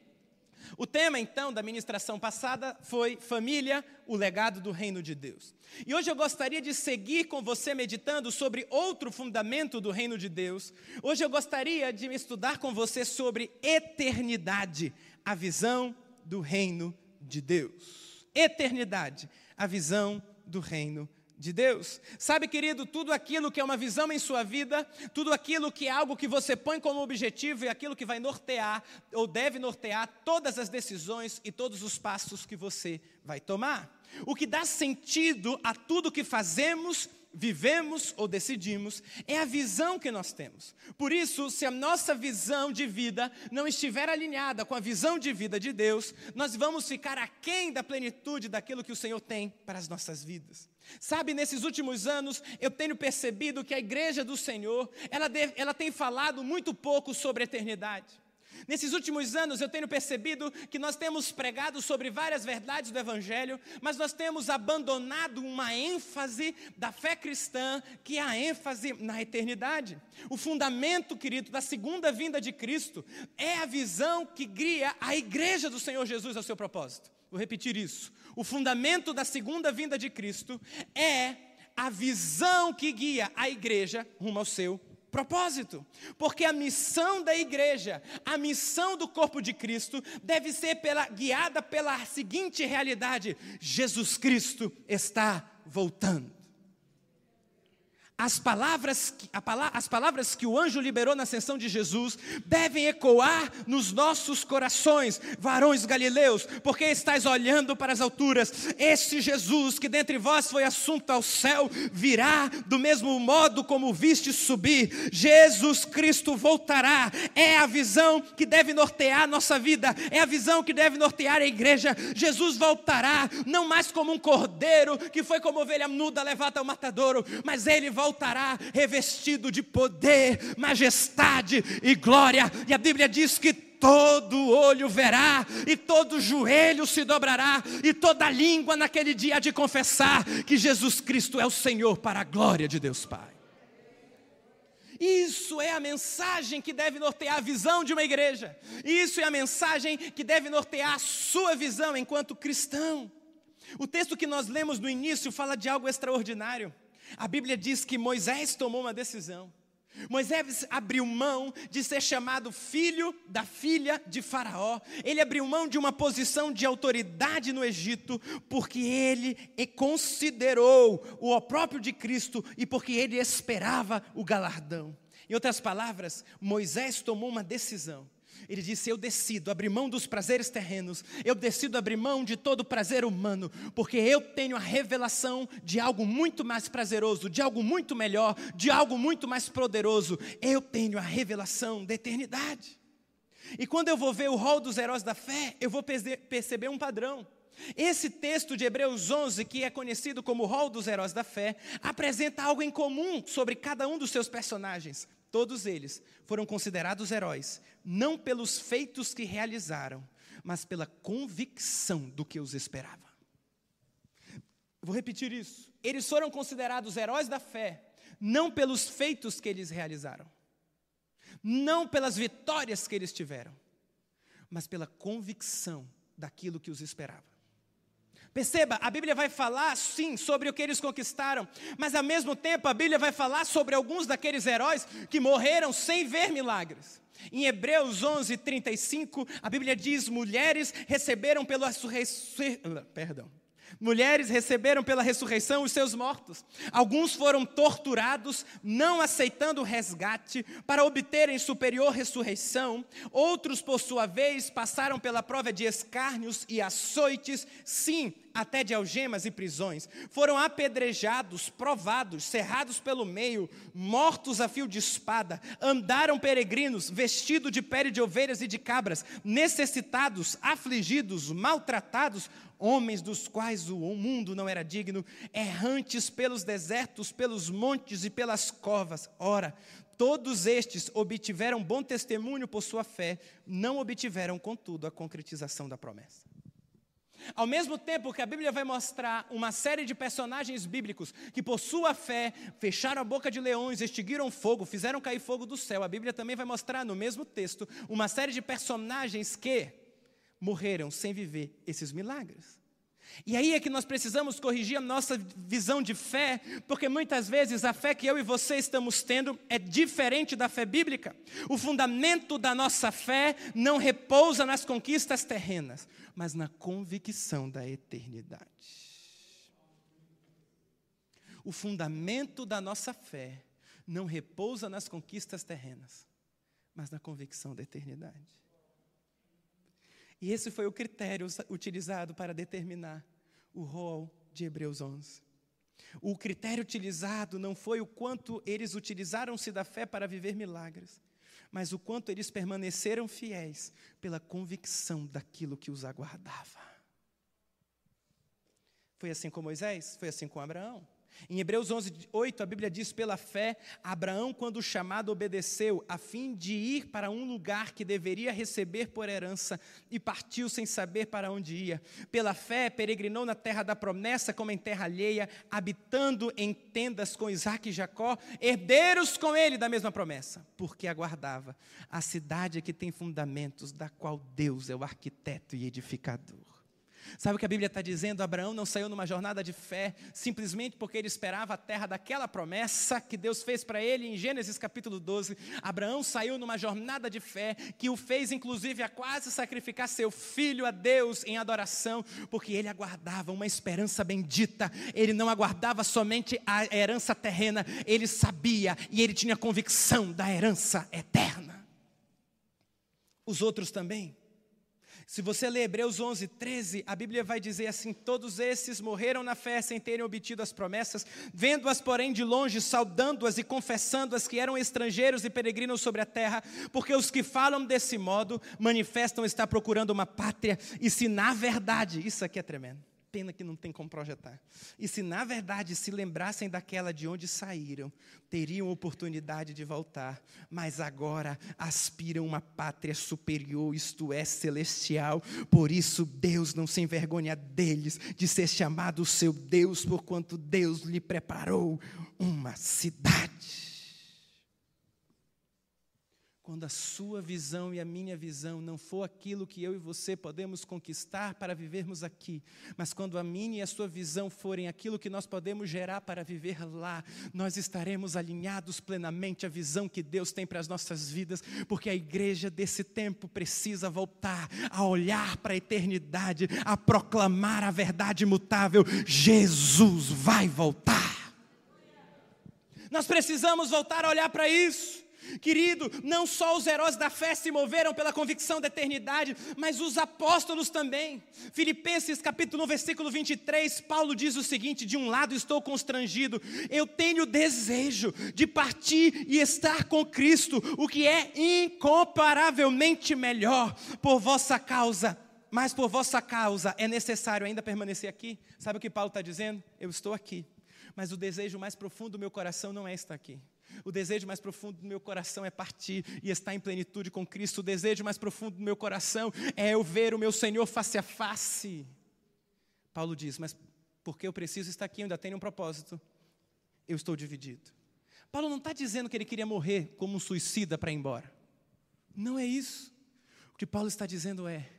O tema, então, da ministração passada foi família, o legado do reino de Deus. E hoje eu gostaria de seguir com você meditando sobre outro fundamento do reino de Deus. Hoje eu gostaria de estudar com você sobre eternidade, a visão do reino de Deus. Eternidade, a visão do reino de Deus. Sabe, querido, tudo aquilo que é uma visão em sua vida, tudo aquilo que é algo que você põe como objetivo e aquilo que vai nortear ou deve nortear todas as decisões e todos os passos que você vai tomar. O que dá sentido a tudo que fazemos vivemos ou decidimos é a visão que nós temos. Por isso, se a nossa visão de vida não estiver alinhada com a visão de vida de Deus, nós vamos ficar aquém da plenitude daquilo que o Senhor tem para as nossas vidas. Sabe, nesses últimos anos, eu tenho percebido que a igreja do Senhor, ela, deve, ela tem falado muito pouco sobre a eternidade. Nesses últimos anos eu tenho percebido que nós temos pregado sobre várias verdades do Evangelho, mas nós temos abandonado uma ênfase da fé cristã, que é a ênfase na eternidade. O fundamento, querido, da segunda vinda de Cristo é a visão que guia a igreja do Senhor Jesus ao seu propósito. Vou repetir isso. O fundamento da segunda vinda de Cristo é a visão que guia a igreja rumo ao seu propósito. Porque a missão da igreja, a missão do corpo de Cristo, deve ser pela, guiada pela seguinte realidade: Jesus Cristo está voltando. As palavras, as palavras que o anjo liberou na ascensão de Jesus devem ecoar nos nossos corações, varões galileus, porque estáis olhando para as alturas. Este Jesus que dentre vós foi assunto ao céu, virá do mesmo modo como viste subir. Jesus Cristo voltará. É a visão que deve nortear a nossa vida, é a visão que deve nortear a igreja. Jesus voltará, não mais como um cordeiro que foi como ovelha muda levada ao matadouro, mas ele voltará voltará revestido de poder, majestade e glória. E a Bíblia diz que todo olho verá, e todo joelho se dobrará, e toda língua naquele dia de confessar que Jesus Cristo é o Senhor para a glória de Deus Pai. Isso é a mensagem que deve nortear a visão de uma igreja. Isso é a mensagem que deve nortear a sua visão enquanto cristão. O texto que nós lemos no início fala de algo extraordinário. A Bíblia diz que Moisés tomou uma decisão. Moisés abriu mão de ser chamado filho da filha de Faraó. Ele abriu mão de uma posição de autoridade no Egito, porque ele considerou o próprio de Cristo e porque ele esperava o galardão. Em outras palavras, Moisés tomou uma decisão. Ele disse: Eu decido abrir mão dos prazeres terrenos, eu decido abrir mão de todo prazer humano, porque eu tenho a revelação de algo muito mais prazeroso, de algo muito melhor, de algo muito mais poderoso. Eu tenho a revelação da eternidade. E quando eu vou ver o rol dos heróis da fé, eu vou perceber um padrão. Esse texto de Hebreus 11, que é conhecido como Rol dos Heróis da Fé, apresenta algo em comum sobre cada um dos seus personagens. Todos eles foram considerados heróis, não pelos feitos que realizaram, mas pela convicção do que os esperava. Vou repetir isso. Eles foram considerados heróis da fé, não pelos feitos que eles realizaram, não pelas vitórias que eles tiveram, mas pela convicção daquilo que os esperava. Perceba, a Bíblia vai falar sim sobre o que eles conquistaram, mas ao mesmo tempo a Bíblia vai falar sobre alguns daqueles heróis que morreram sem ver milagres. Em Hebreus 11, 35, a Bíblia diz: mulheres receberam pelo perdão, Mulheres receberam pela ressurreição os seus mortos. Alguns foram torturados, não aceitando o resgate, para obterem superior ressurreição. Outros, por sua vez, passaram pela prova de escárnios e açoites, sim, até de algemas e prisões. Foram apedrejados, provados, cerrados pelo meio, mortos a fio de espada. Andaram peregrinos, vestidos de pele de ovelhas e de cabras, necessitados, afligidos, maltratados, homens dos quais o mundo não era digno, errantes pelos desertos, pelos montes e pelas covas. Ora, todos estes obtiveram bom testemunho por sua fé, não obtiveram, contudo, a concretização da promessa. Ao mesmo tempo que a Bíblia vai mostrar uma série de personagens bíblicos que, por sua fé, fecharam a boca de leões, extinguiram fogo, fizeram cair fogo do céu, a Bíblia também vai mostrar no mesmo texto uma série de personagens que morreram sem viver esses milagres. E aí é que nós precisamos corrigir a nossa visão de fé, porque muitas vezes a fé que eu e você estamos tendo é diferente da fé bíblica. O fundamento da nossa fé não repousa nas conquistas terrenas, mas na convicção da eternidade. O fundamento da nossa fé não repousa nas conquistas terrenas, mas na convicção da eternidade. E esse foi o critério utilizado para determinar o rol de Hebreus 11. O critério utilizado não foi o quanto eles utilizaram-se da fé para viver milagres, mas o quanto eles permaneceram fiéis pela convicção daquilo que os aguardava. Foi assim com Moisés, foi assim com Abraão. Em Hebreus 11, 8, a Bíblia diz: pela fé, Abraão, quando chamado, obedeceu, a fim de ir para um lugar que deveria receber por herança, e partiu sem saber para onde ia. Pela fé, peregrinou na terra da promessa, como em terra alheia, habitando em tendas com Isaac e Jacó, herdeiros com ele da mesma promessa, porque aguardava a cidade que tem fundamentos, da qual Deus é o arquiteto e edificador. Sabe o que a Bíblia está dizendo? Abraão não saiu numa jornada de fé simplesmente porque ele esperava a terra daquela promessa que Deus fez para ele em Gênesis capítulo 12. Abraão saiu numa jornada de fé que o fez, inclusive, a quase sacrificar seu filho a Deus em adoração, porque ele aguardava uma esperança bendita. Ele não aguardava somente a herança terrena, ele sabia e ele tinha convicção da herança eterna. Os outros também. Se você ler Hebreus 11, 13, a Bíblia vai dizer assim: Todos esses morreram na fé sem terem obtido as promessas, vendo-as, porém, de longe, saudando-as e confessando-as que eram estrangeiros e peregrinos sobre a terra, porque os que falam desse modo manifestam estar procurando uma pátria, e se na verdade, isso aqui é tremendo pena que não tem como projetar. E se na verdade se lembrassem daquela de onde saíram, teriam oportunidade de voltar, mas agora aspiram uma pátria superior, isto é, celestial. Por isso Deus não se envergonha deles de ser chamado seu Deus, porquanto Deus lhe preparou uma cidade. Quando a sua visão e a minha visão não for aquilo que eu e você podemos conquistar para vivermos aqui, mas quando a minha e a sua visão forem aquilo que nós podemos gerar para viver lá, nós estaremos alinhados plenamente à visão que Deus tem para as nossas vidas, porque a igreja desse tempo precisa voltar a olhar para a eternidade, a proclamar a verdade imutável: Jesus vai voltar. Nós precisamos voltar a olhar para isso. Querido, não só os heróis da fé se moveram pela convicção da eternidade, mas os apóstolos também. Filipenses capítulo 1, versículo 23, Paulo diz o seguinte: De um lado estou constrangido, eu tenho desejo de partir e estar com Cristo, o que é incomparavelmente melhor por vossa causa. Mas por vossa causa é necessário ainda permanecer aqui. Sabe o que Paulo está dizendo? Eu estou aqui, mas o desejo mais profundo do meu coração não é estar aqui. O desejo mais profundo do meu coração é partir e estar em plenitude com Cristo. O desejo mais profundo do meu coração é eu ver o meu Senhor face a face. Paulo diz: Mas porque eu preciso estar aqui, eu ainda tenho um propósito. Eu estou dividido. Paulo não está dizendo que ele queria morrer como um suicida para ir embora. Não é isso. O que Paulo está dizendo é: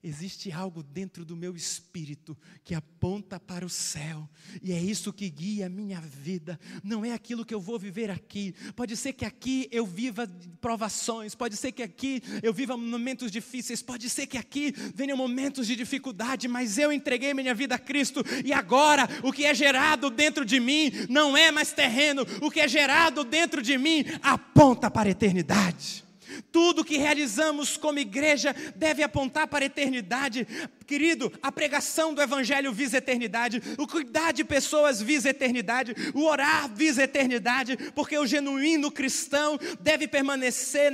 Existe algo dentro do meu espírito que aponta para o céu, e é isso que guia a minha vida. Não é aquilo que eu vou viver aqui. Pode ser que aqui eu viva provações, pode ser que aqui eu viva momentos difíceis, pode ser que aqui venham momentos de dificuldade, mas eu entreguei minha vida a Cristo, e agora o que é gerado dentro de mim não é mais terreno, o que é gerado dentro de mim aponta para a eternidade. Tudo que realizamos como igreja deve apontar para a eternidade. Querido, a pregação do Evangelho visa a eternidade, o cuidar de pessoas visa a eternidade, o orar visa a eternidade, porque o genuíno cristão deve permanecer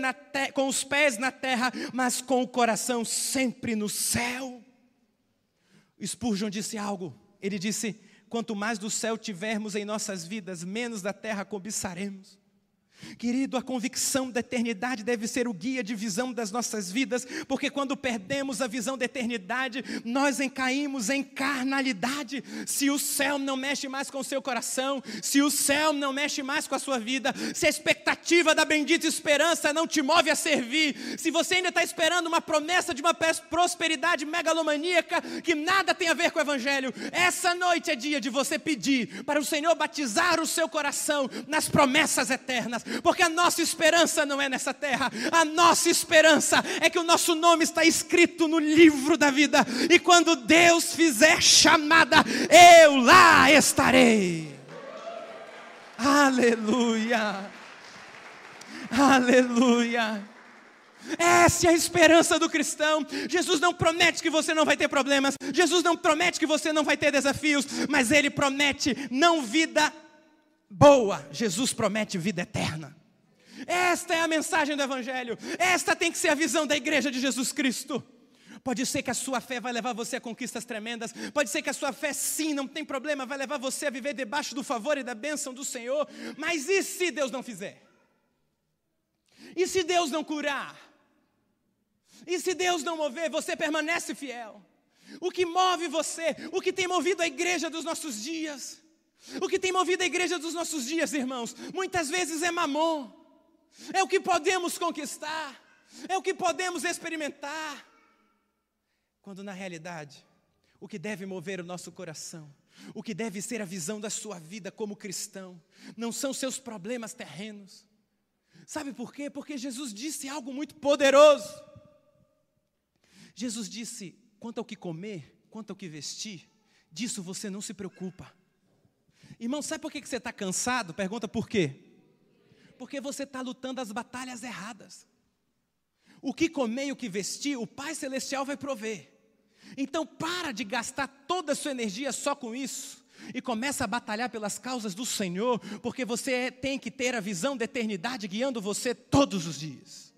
com os pés na terra, mas com o coração sempre no céu. Spurgeon disse algo, ele disse: quanto mais do céu tivermos em nossas vidas, menos da terra cobiçaremos. Querido, a convicção da eternidade deve ser o guia de visão das nossas vidas, porque quando perdemos a visão da eternidade, nós encaímos em carnalidade. Se o céu não mexe mais com o seu coração, se o céu não mexe mais com a sua vida, se a expectativa da bendita esperança não te move a servir, se você ainda está esperando uma promessa de uma prosperidade megalomaníaca que nada tem a ver com o Evangelho, essa noite é dia de você pedir para o Senhor batizar o seu coração nas promessas eternas porque a nossa esperança não é nessa terra, a nossa esperança é que o nosso nome está escrito no livro da vida, e quando Deus fizer chamada, eu lá estarei. Aleluia, aleluia. Essa é a esperança do cristão. Jesus não promete que você não vai ter problemas, Jesus não promete que você não vai ter desafios, mas Ele promete não vida boa, Jesus promete vida eterna. Esta é a mensagem do Evangelho, esta tem que ser a visão da igreja de Jesus Cristo. Pode ser que a sua fé vai levar você a conquistas tremendas. Pode ser que a sua fé, sim, não tem problema, vai levar você a viver debaixo do favor e da bênção do Senhor. Mas e se Deus não fizer? E se Deus não curar? E se Deus não mover, você permanece fiel? O que move você, o que tem movido a igreja dos nossos dias, o que tem movido a igreja dos nossos dias, irmãos, muitas vezes é mamon, é o que podemos conquistar, é o que podemos experimentar, quando na realidade, o que deve mover o nosso coração, o que deve ser a visão da sua vida como cristão, não são seus problemas terrenos. Sabe por quê? Porque Jesus disse algo muito poderoso. Jesus disse: quanto ao que comer, quanto ao que vestir, disso você não se preocupa. Irmão, sabe por que você está cansado? Pergunta por quê? Porque você está lutando as batalhas erradas. O que comer e o que vestir, o Pai Celestial vai prover. Então para de gastar toda a sua energia só com isso e começa a batalhar pelas causas do Senhor, porque você tem que ter a visão da eternidade guiando você todos os dias.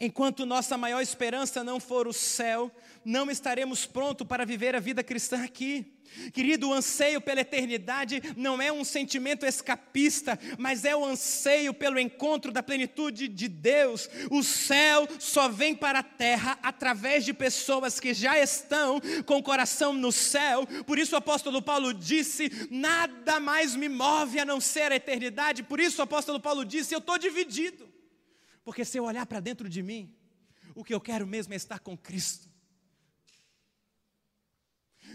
Enquanto nossa maior esperança não for o céu, não estaremos prontos para viver a vida cristã aqui. Querido, o anseio pela eternidade não é um sentimento escapista, mas é o anseio pelo encontro da plenitude de Deus. O céu só vem para a terra através de pessoas que já estão com o coração no céu. Por isso o apóstolo Paulo disse: Nada mais me move a não ser a eternidade. Por isso o apóstolo Paulo disse: Eu estou dividido. Porque se eu olhar para dentro de mim, o que eu quero mesmo é estar com Cristo.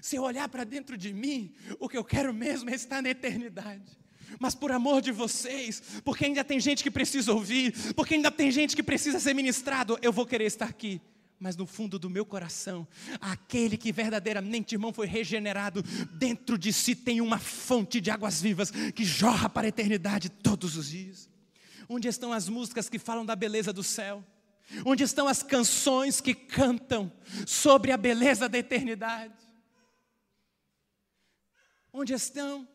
Se eu olhar para dentro de mim, o que eu quero mesmo é estar na eternidade. Mas por amor de vocês, porque ainda tem gente que precisa ouvir, porque ainda tem gente que precisa ser ministrado, eu vou querer estar aqui. Mas no fundo do meu coração, aquele que verdadeiramente, irmão, foi regenerado, dentro de si tem uma fonte de águas vivas que jorra para a eternidade todos os dias. Onde estão as músicas que falam da beleza do céu? Onde estão as canções que cantam sobre a beleza da eternidade? Onde estão?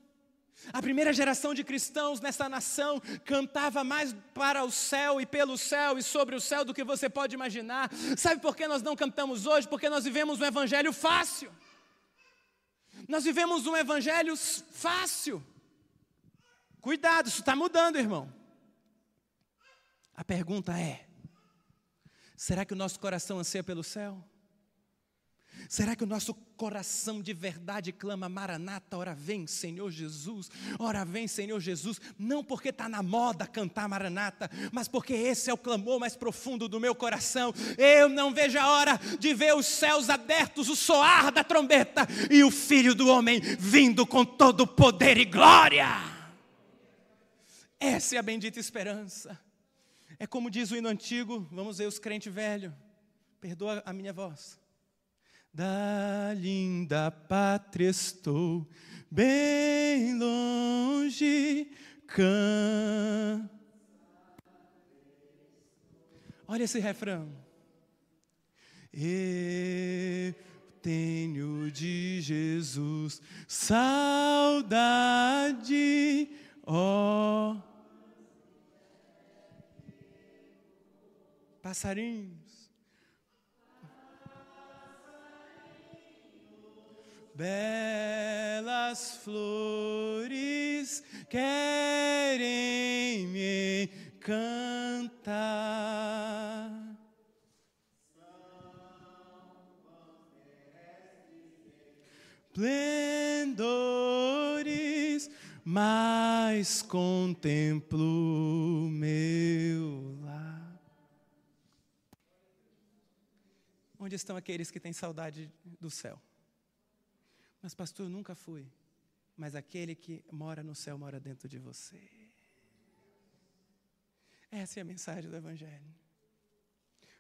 A primeira geração de cristãos nessa nação cantava mais para o céu e pelo céu e sobre o céu do que você pode imaginar. Sabe por que nós não cantamos hoje? Porque nós vivemos um evangelho fácil. Nós vivemos um evangelho fácil. Cuidado, isso está mudando, irmão. A pergunta é: será que o nosso coração anseia pelo céu? Será que o nosso coração de verdade clama Maranata, ora vem Senhor Jesus, ora vem Senhor Jesus, não porque está na moda cantar Maranata, mas porque esse é o clamor mais profundo do meu coração. Eu não vejo a hora de ver os céus abertos, o soar da trombeta e o Filho do Homem vindo com todo poder e glória. Essa é a bendita esperança. É como diz o hino antigo, vamos ver os crentes velhos, perdoa a minha voz. Da linda pátria estou bem longe, can. Olha esse refrão. Eu tenho de Jesus saudade, ó. Oh. Passarinhos. Belas flores querem me cantar. Plendores, mas contemplo meu Onde estão aqueles que têm saudade do céu? Mas, pastor, eu nunca fui. Mas aquele que mora no céu mora dentro de você. Essa é a mensagem do Evangelho.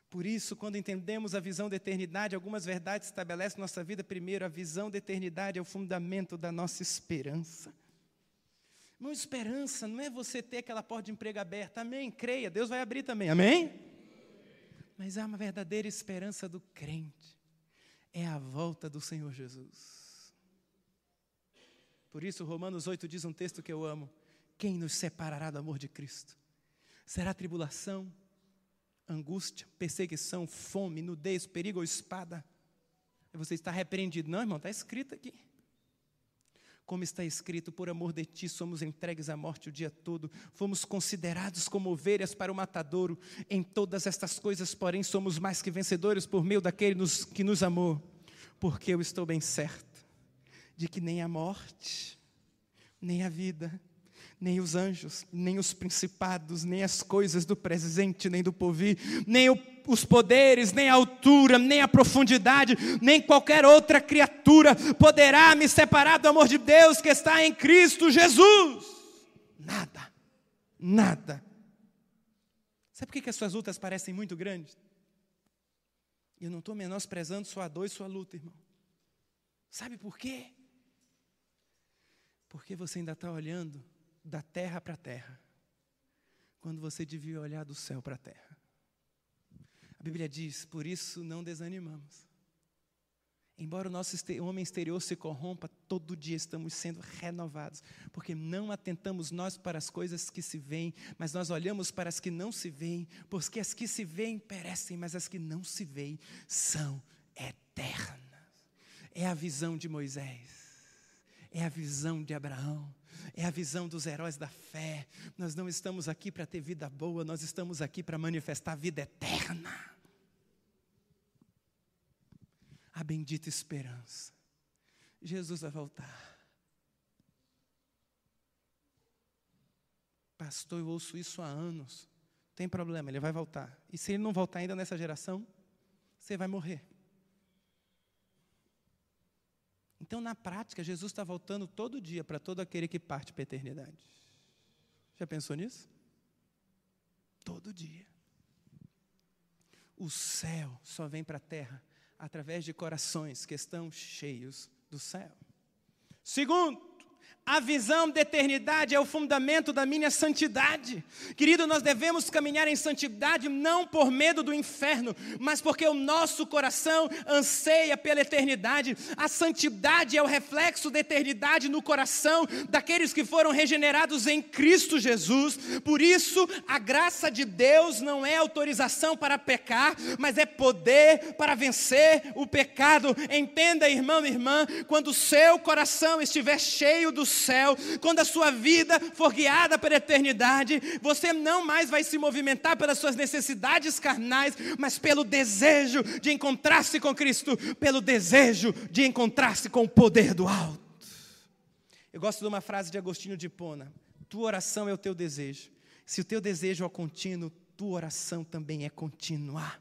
Por isso, quando entendemos a visão da eternidade, algumas verdades estabelecem nossa vida. Primeiro, a visão da eternidade é o fundamento da nossa esperança. Não, esperança não é você ter aquela porta de emprego aberta. Amém? Creia, Deus vai abrir também. Amém? Mas uma verdadeira esperança do crente. É a volta do Senhor Jesus. Por isso, Romanos 8 diz um texto que eu amo: Quem nos separará do amor de Cristo? Será tribulação, angústia, perseguição, fome, nudez, perigo ou espada. Você está repreendido. Não, irmão, está escrito aqui. Como está escrito, por amor de ti somos entregues à morte o dia todo, fomos considerados como ovelhas para o matadouro. Em todas estas coisas, porém, somos mais que vencedores por meio daquele nos, que nos amou. Porque eu estou bem certo de que nem a morte, nem a vida, nem os anjos, nem os principados, nem as coisas do presente, nem do porvir, nem o, os poderes, nem a altura, nem a profundidade, nem qualquer outra criatura poderá me separar do amor de Deus que está em Cristo Jesus. Nada, nada. Sabe por que, as suas lutas parecem muito grandes? Eu não estou menosprezando sua dor e sua luta, irmão. Sabe por quê? Porque você ainda está olhando da terra para a terra, quando você devia olhar do céu para a terra. A Bíblia diz: por isso não desanimamos. Embora o nosso homem exterior se corrompa, todo dia estamos sendo renovados, porque não atentamos nós para as coisas que se veem, mas nós olhamos para as que não se veem, porque as que se veem perecem, mas as que não se veem são eternas. É a visão de Moisés é a visão de Abraão, é a visão dos heróis da fé. Nós não estamos aqui para ter vida boa, nós estamos aqui para manifestar vida eterna. A bendita esperança. Jesus vai voltar. Pastor, eu ouço isso há anos. Tem problema, ele vai voltar. E se ele não voltar ainda nessa geração, você vai morrer. Então, na prática, Jesus está voltando todo dia para todo aquele que parte para a eternidade. Já pensou nisso? Todo dia. O céu só vem para a terra através de corações que estão cheios do céu. Segundo, a visão da eternidade é o fundamento da minha santidade. Querido, nós devemos caminhar em santidade não por medo do inferno, mas porque o nosso coração anseia pela eternidade. A santidade é o reflexo da eternidade no coração daqueles que foram regenerados em Cristo Jesus. Por isso, a graça de Deus não é autorização para pecar, mas é poder para vencer o pecado. Entenda, irmão e irmã, quando o seu coração estiver cheio do céu, quando a sua vida for guiada pela eternidade, você não mais vai se movimentar pelas suas necessidades carnais, mas pelo desejo de encontrar-se com Cristo, pelo desejo de encontrar-se com o poder do alto. Eu gosto de uma frase de Agostinho de Pona: Tua oração é o teu desejo. Se o teu desejo é contínuo, tua oração também é contínua.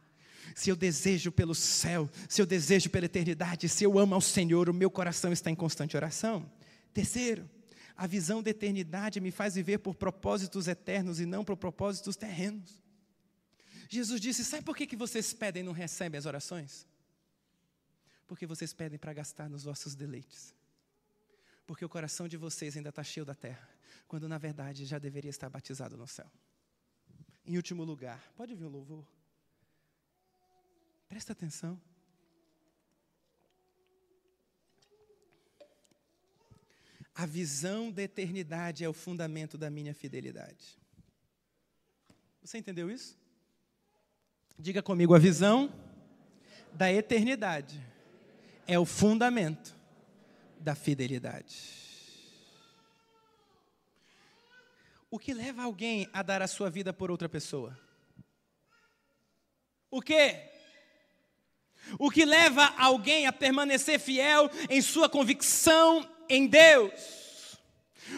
Se eu desejo pelo céu, se eu desejo pela eternidade, se eu amo ao Senhor, o meu coração está em constante oração. Terceiro, a visão da eternidade me faz viver por propósitos eternos e não por propósitos terrenos. Jesus disse: Sabe por que, que vocês pedem e não recebem as orações? Porque vocês pedem para gastar nos vossos deleites. Porque o coração de vocês ainda está cheio da terra, quando na verdade já deveria estar batizado no céu. Em último lugar, pode vir o louvor? Presta atenção. A visão da eternidade é o fundamento da minha fidelidade. Você entendeu isso? Diga comigo, a visão da eternidade é o fundamento da fidelidade. O que leva alguém a dar a sua vida por outra pessoa? O que? O que leva alguém a permanecer fiel em sua convicção em Deus.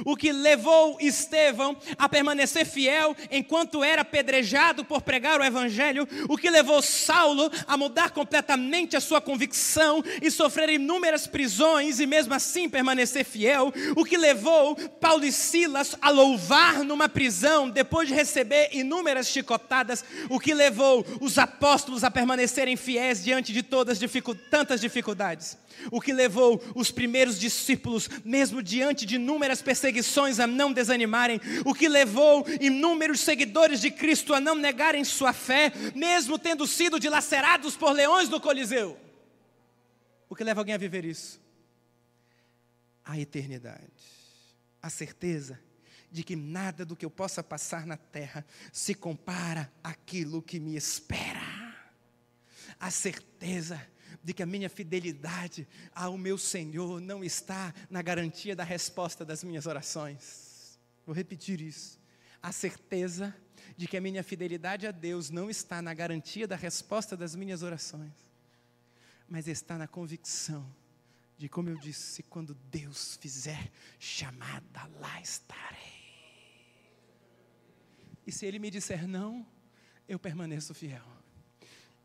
O que levou Estevão a permanecer fiel enquanto era apedrejado por pregar o Evangelho, o que levou Saulo a mudar completamente a sua convicção e sofrer inúmeras prisões e mesmo assim permanecer fiel, o que levou Paulo e Silas a louvar numa prisão depois de receber inúmeras chicotadas, o que levou os apóstolos a permanecerem fiéis diante de todas dificu tantas dificuldades o que levou os primeiros discípulos, mesmo diante de inúmeras perseguições, a não desanimarem, o que levou inúmeros seguidores de Cristo a não negarem sua fé, mesmo tendo sido dilacerados por leões no Coliseu. O que leva alguém a viver isso? A eternidade, a certeza de que nada do que eu possa passar na terra se compara àquilo que me espera. A certeza de que a minha fidelidade ao meu Senhor não está na garantia da resposta das minhas orações. Vou repetir isso. A certeza de que a minha fidelidade a Deus não está na garantia da resposta das minhas orações, mas está na convicção de, como eu disse, quando Deus fizer chamada, lá estarei. E se ele me disser não, eu permaneço fiel.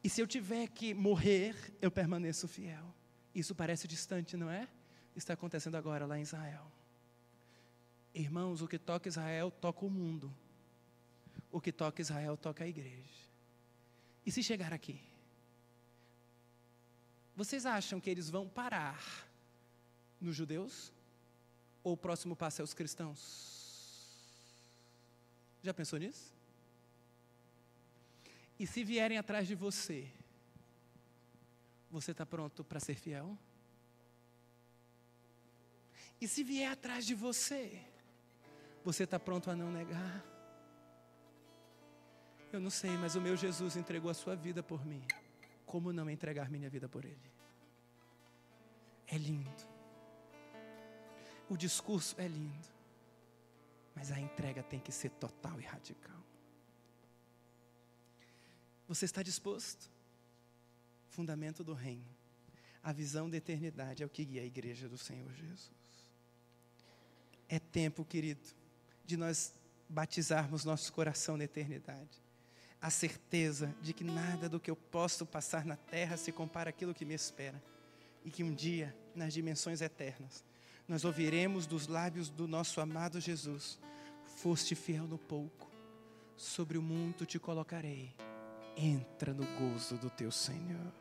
E se eu tiver que morrer, eu permaneço fiel. Isso parece distante, não é? Está acontecendo agora lá em Israel. Irmãos, o que toca Israel toca o mundo. O que toca Israel toca a igreja. E se chegar aqui? Vocês acham que eles vão parar nos judeus? Ou o próximo passo é os cristãos? Já pensou nisso? E se vierem atrás de você, você está pronto para ser fiel? E se vier atrás de você, você está pronto a não negar? Eu não sei, mas o meu Jesus entregou a sua vida por mim. Como não entregar minha vida por Ele? É lindo. O discurso é lindo. Mas a entrega tem que ser total e radical. Você está disposto? Fundamento do reino. A visão da eternidade é o que guia a igreja do Senhor Jesus. É tempo, querido, de nós batizarmos nosso coração na eternidade. A certeza de que nada do que eu posso passar na terra se compara àquilo que me espera. E que um dia, nas dimensões eternas, nós ouviremos dos lábios do nosso amado Jesus: Foste fiel no pouco, sobre o muito te colocarei. Entra no gozo do teu Senhor.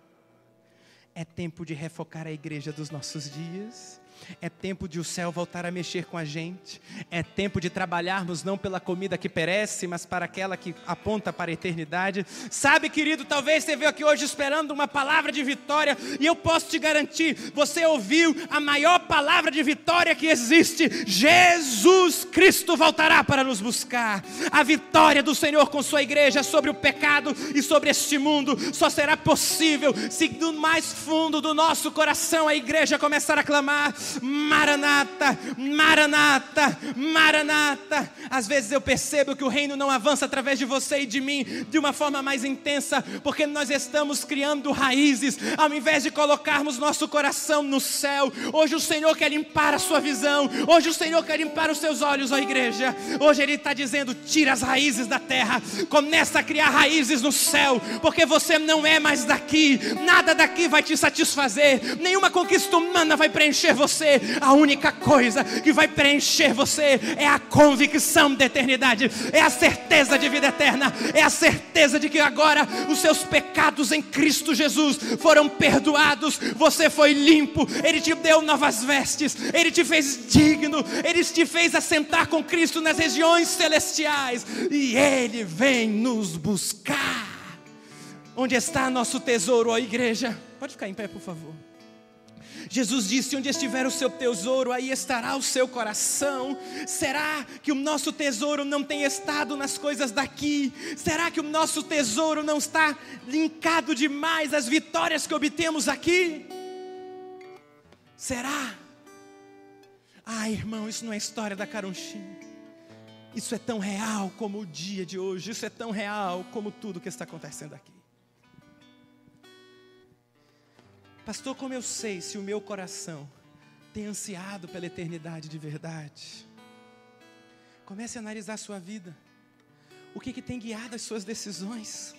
É tempo de refocar a igreja dos nossos dias. É tempo de o céu voltar a mexer com a gente. É tempo de trabalharmos não pela comida que perece, mas para aquela que aponta para a eternidade. Sabe, querido, talvez você veio aqui hoje esperando uma palavra de vitória, e eu posso te garantir, você ouviu a maior palavra de vitória que existe. Jesus Cristo voltará para nos buscar. A vitória do Senhor com sua igreja sobre o pecado e sobre este mundo só será possível se do mais fundo do nosso coração a igreja começar a clamar: Maranata, Maranata, Maranata. Às vezes eu percebo que o reino não avança através de você e de mim de uma forma mais intensa, porque nós estamos criando raízes, ao invés de colocarmos nosso coração no céu. Hoje o Senhor quer limpar a sua visão, hoje o Senhor quer limpar os seus olhos, ó igreja. Hoje Ele está dizendo: tira as raízes da terra, começa a criar raízes no céu, porque você não é mais daqui, nada daqui vai te satisfazer, nenhuma conquista humana vai preencher você você, a única coisa que vai preencher você é a convicção da eternidade, é a certeza de vida eterna, é a certeza de que agora os seus pecados em Cristo Jesus foram perdoados, você foi limpo, Ele te deu novas vestes, Ele te fez digno, Ele te fez assentar com Cristo nas regiões celestiais e Ele vem nos buscar. Onde está nosso tesouro, ó igreja? Pode ficar em pé, por favor. Jesus disse: Onde estiver o seu tesouro, aí estará o seu coração. Será que o nosso tesouro não tem estado nas coisas daqui? Será que o nosso tesouro não está linkado demais às vitórias que obtemos aqui? Será? Ah, irmão, isso não é história da caronchinha. Isso é tão real como o dia de hoje, isso é tão real como tudo que está acontecendo aqui. Pastor, como eu sei se o meu coração tem ansiado pela eternidade de verdade? Comece a analisar a sua vida. O que, que tem guiado as suas decisões?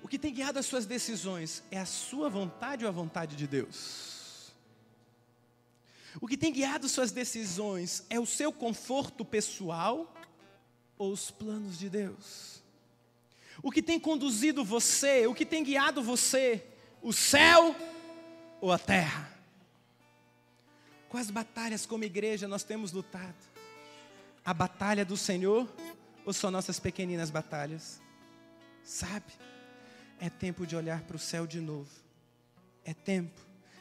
O que tem guiado as suas decisões é a sua vontade ou a vontade de Deus? O que tem guiado suas decisões é o seu conforto pessoal ou os planos de Deus? O que tem conduzido você, o que tem guiado você o céu ou a terra? Quais batalhas como igreja nós temos lutado? A batalha do Senhor ou só nossas pequeninas batalhas? Sabe? É tempo de olhar para o céu de novo. É tempo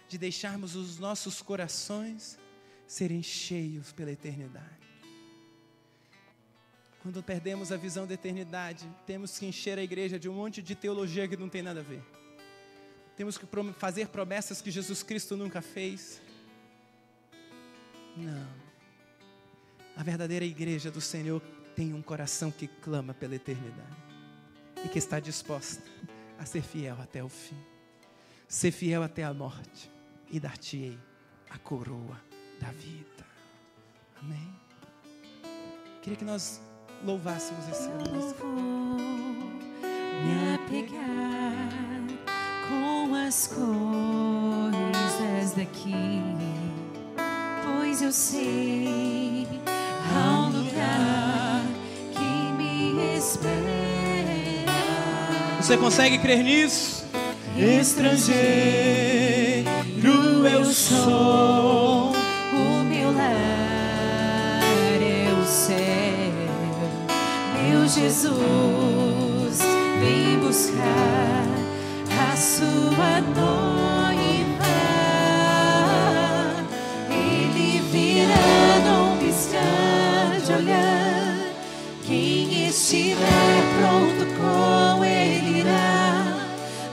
de deixarmos os nossos corações serem cheios pela eternidade. Quando perdemos a visão da eternidade, temos que encher a igreja de um monte de teologia que não tem nada a ver. Temos que fazer promessas que Jesus Cristo nunca fez. Não. A verdadeira igreja do Senhor tem um coração que clama pela eternidade e que está disposta a ser fiel até o fim. Ser fiel até a morte e dar-te-ei a coroa da vida. Amém. Queria que nós louvássemos esse ano. Me apegar com as coisas daqui, pois eu sei há um lugar que me espera. Você consegue crer nisso? Estrangeiro eu sou. O meu lar é o céu. Meu Jesus, vem buscar sua noiva. Ele virá num de olhar. Quem estiver pronto com ele irá.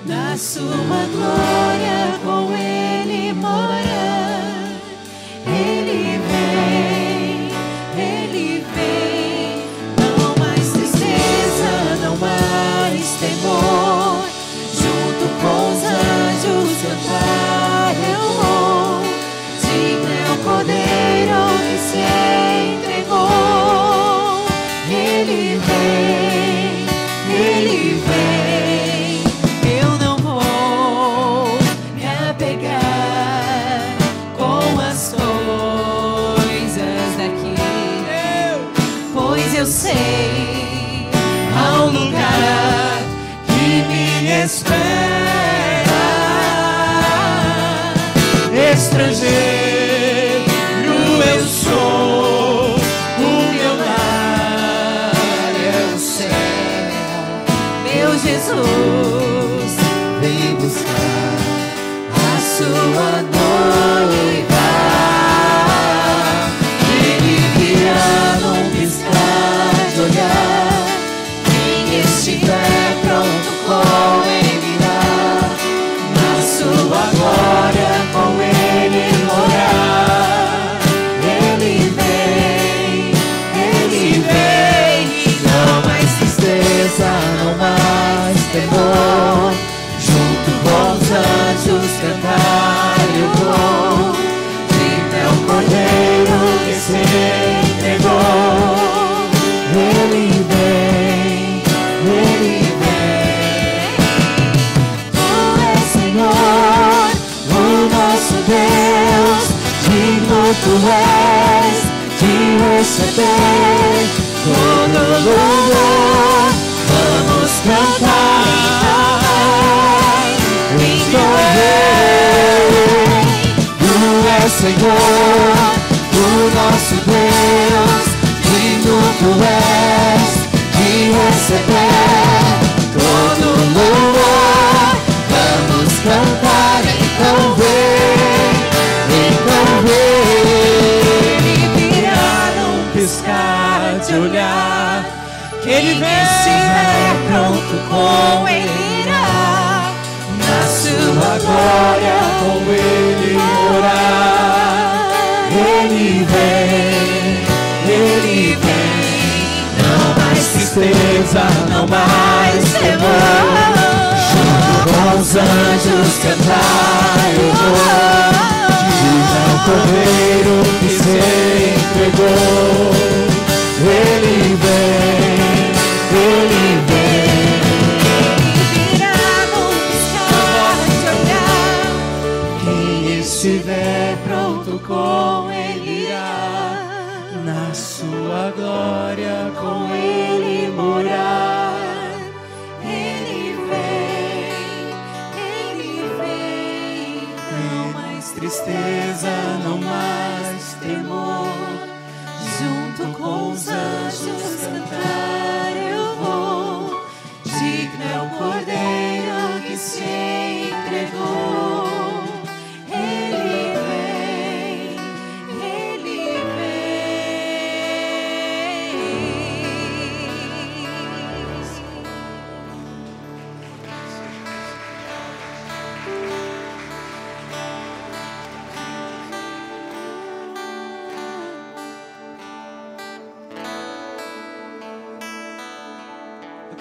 Na sua glória com ele morar. Se entregou. Ele vem, ele vem. Eu não vou me apegar com as coisas daqui. Pois eu sei há um lugar que me espera. Estrangeiro Jesus, tu és de receber todo louvor. Vamos cantar em teu rei. Tu és Senhor, o nosso Deus, digno tu és de receber todo louvor. Vamos cantar, então vem, então vem. Ele vem se é pronto com ele irá. na sua glória com ele orar. Ele vem, ele vem, não mais tristeza, não mais temor. Junto com os anjos cantar eu vou. Diga o cordeiro que se entregou. Ele vem, glória com ele morar. Ele vem, ele vem. Não mais Tristeza, não mais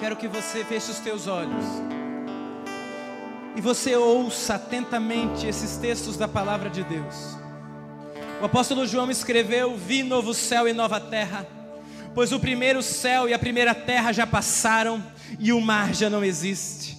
quero que você feche os teus olhos e você ouça atentamente esses textos da palavra de Deus. O apóstolo João escreveu: Vi novo céu e nova terra, pois o primeiro céu e a primeira terra já passaram e o mar já não existe.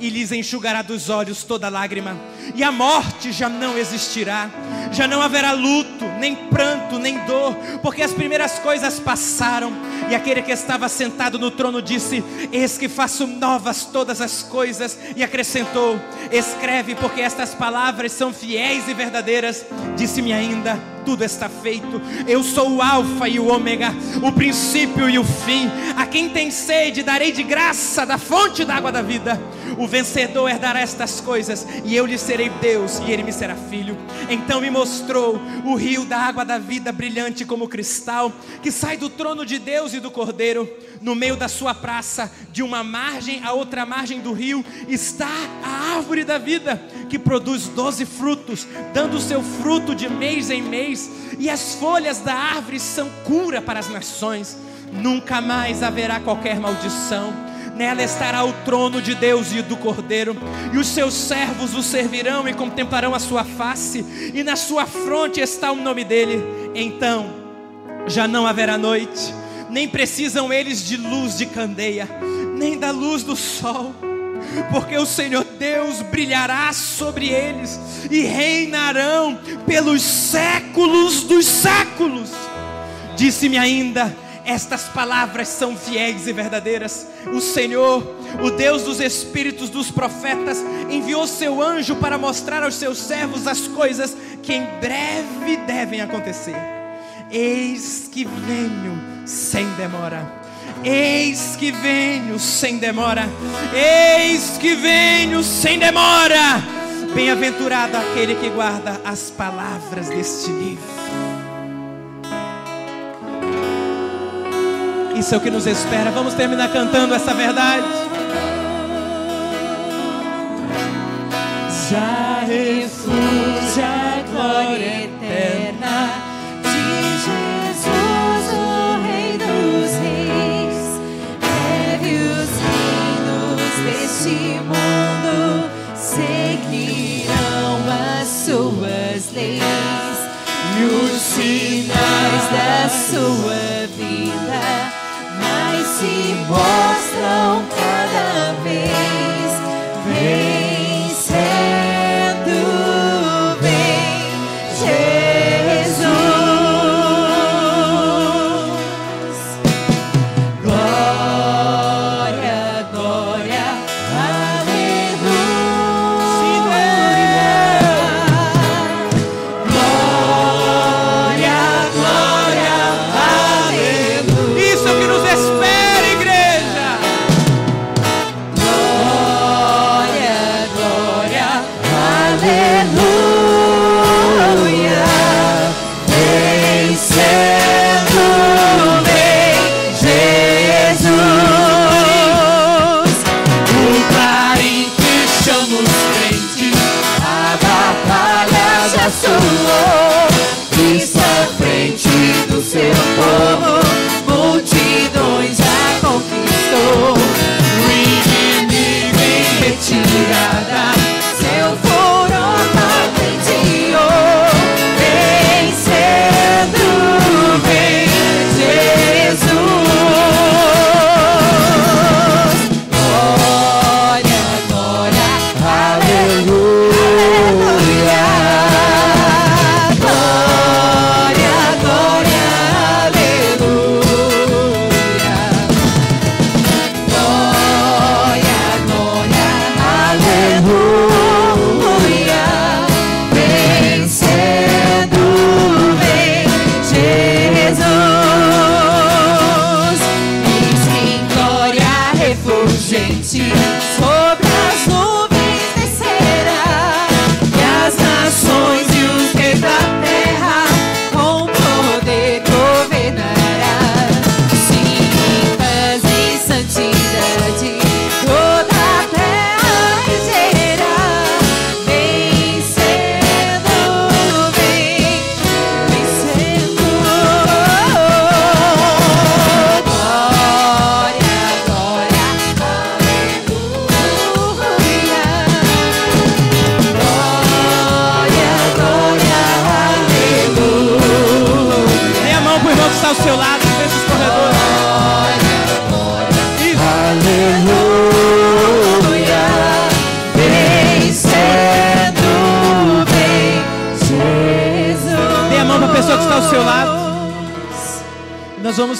e lhes enxugará dos olhos toda lágrima, e a morte já não existirá, já não haverá luto, nem pranto, nem dor, porque as primeiras coisas passaram, e aquele que estava sentado no trono disse: Eis que faço novas todas as coisas, e acrescentou: Escreve, porque estas palavras são fiéis e verdadeiras. Disse-me ainda: tudo está feito. Eu sou o Alfa e o Ômega, o princípio e o fim. A quem tem sede, darei de graça da fonte da água da vida. O vencedor herdará estas coisas, e eu lhe serei Deus, e ele me será filho. Então me mostrou o rio da água da vida, brilhante como cristal, que sai do trono de Deus e do Cordeiro. No meio da sua praça, de uma margem a outra margem do rio, está a árvore da vida, que produz doze frutos, dando seu fruto de mês em mês, e as folhas da árvore são cura para as nações. Nunca mais haverá qualquer maldição. Nela estará o trono de Deus e do Cordeiro, e os seus servos o servirão e contemplarão a sua face, e na sua fronte está o nome dele. Então já não haverá noite, nem precisam eles de luz de candeia, nem da luz do sol porque o Senhor Deus brilhará sobre eles e reinarão pelos séculos dos séculos. Disse-me ainda: estas palavras são fiéis e verdadeiras. O Senhor, o Deus dos espíritos dos profetas, enviou seu anjo para mostrar aos seus servos as coisas que em breve devem acontecer. Eis que venho sem demora. Eis que venho sem demora, eis que venho sem demora. Bem-aventurado aquele que guarda as palavras deste livro. Isso é o que nos espera. Vamos terminar cantando essa verdade. Já refúgio a glória eterna seguirão as suas leis e os sinais da sua vida, mas se mostram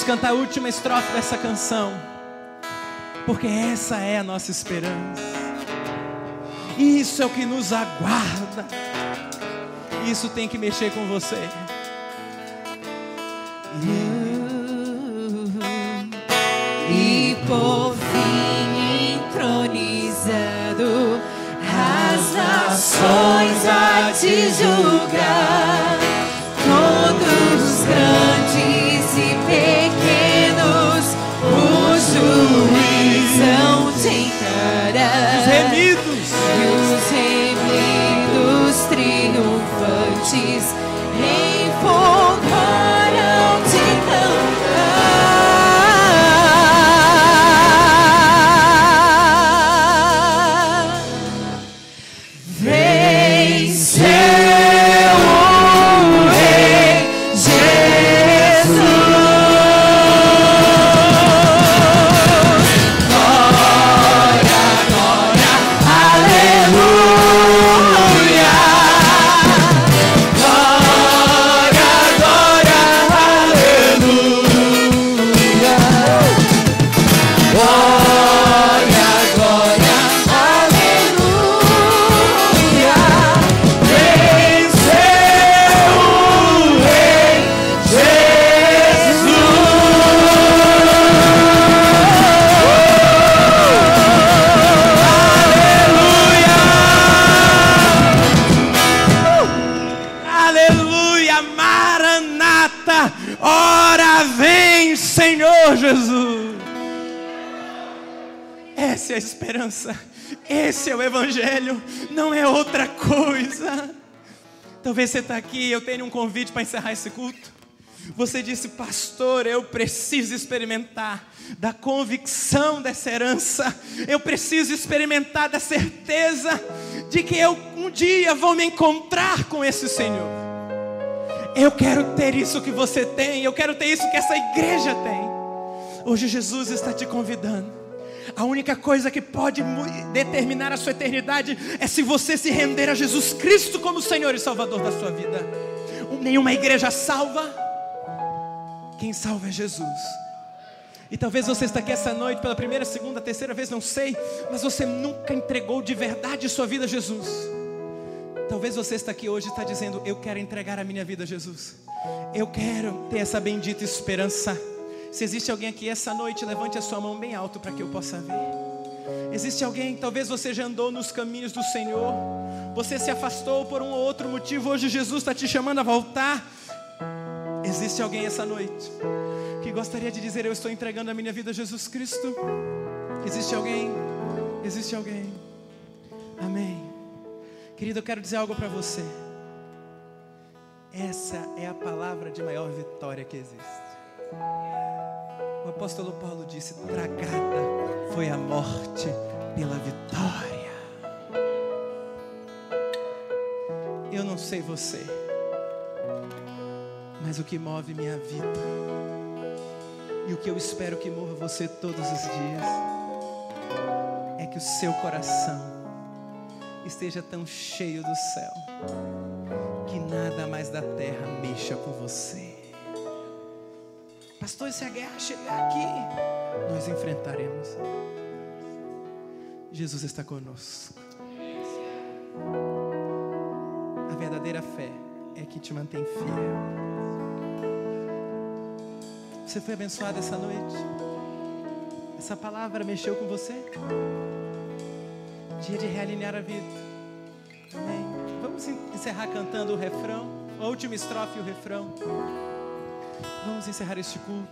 cantar a última estrofe dessa canção. Porque essa é a nossa esperança. Isso é o que nos aguarda. Isso tem que mexer com você. E por fim entronizado, as nações a te julgar. Esse é o Evangelho, não é outra coisa. Talvez você está aqui, eu tenho um convite para encerrar esse culto. Você disse, pastor, eu preciso experimentar da convicção dessa herança, eu preciso experimentar da certeza de que eu um dia vou me encontrar com esse Senhor. Eu quero ter isso que você tem, eu quero ter isso que essa igreja tem. Hoje Jesus está te convidando. A única coisa que pode determinar a sua eternidade é se você se render a Jesus Cristo como Senhor e Salvador da sua vida. Nenhuma igreja salva, quem salva é Jesus. E talvez você está aqui essa noite pela primeira, segunda, terceira vez, não sei, mas você nunca entregou de verdade sua vida a Jesus. Talvez você está aqui hoje e está dizendo: Eu quero entregar a minha vida a Jesus. Eu quero ter essa bendita esperança. Se existe alguém aqui essa noite, levante a sua mão bem alto para que eu possa ver. Existe alguém, talvez você já andou nos caminhos do Senhor, você se afastou por um ou outro motivo, hoje Jesus está te chamando a voltar. Existe alguém essa noite que gostaria de dizer: Eu estou entregando a minha vida a Jesus Cristo? Existe alguém? Existe alguém? Amém. Querido, eu quero dizer algo para você. Essa é a palavra de maior vitória que existe. O apóstolo Paulo disse: Tragada foi a morte pela vitória. Eu não sei você, mas o que move minha vida e o que eu espero que mova você todos os dias é que o seu coração esteja tão cheio do céu que nada mais da terra mexa com você. Pastor, se a guerra chegar aqui, nós enfrentaremos. Jesus está conosco. A verdadeira fé é que te mantém fiel. Você foi abençoado essa noite? Essa palavra mexeu com você? Dia de realinhar a vida. Amém. Vamos encerrar cantando o refrão, a última estrofe e o refrão. Vamos encerrar este culto.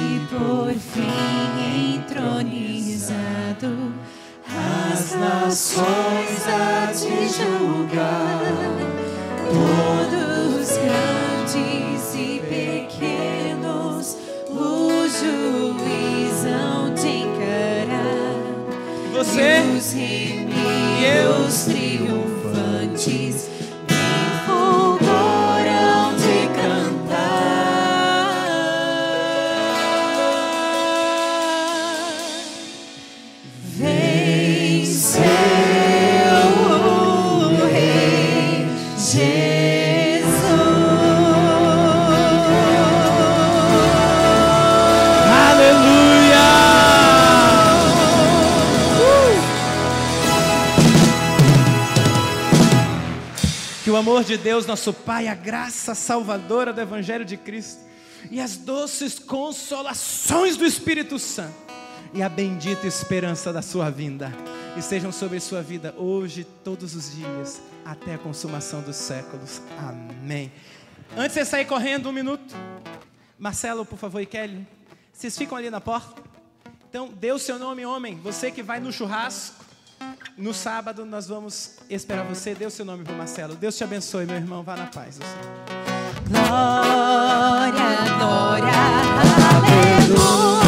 E por fim entronizado, as nações a te julgar, todos grandes e pequenos, o juiz hão te encarar. E você? E os remidos triunfantes de Deus, nosso Pai, a graça salvadora do Evangelho de Cristo e as doces consolações do Espírito Santo e a bendita esperança da sua vinda estejam sobre sua vida hoje, todos os dias, até a consumação dos séculos. Amém. Antes de sair correndo, um minuto. Marcelo, por favor, e Kelly, vocês ficam ali na porta? Então, dê o seu nome, homem. Você que vai no churrasco, no sábado nós vamos esperar você. Dê o seu nome para Marcelo. Deus te abençoe, meu irmão. Vá na paz. Glória, glória, aleluia.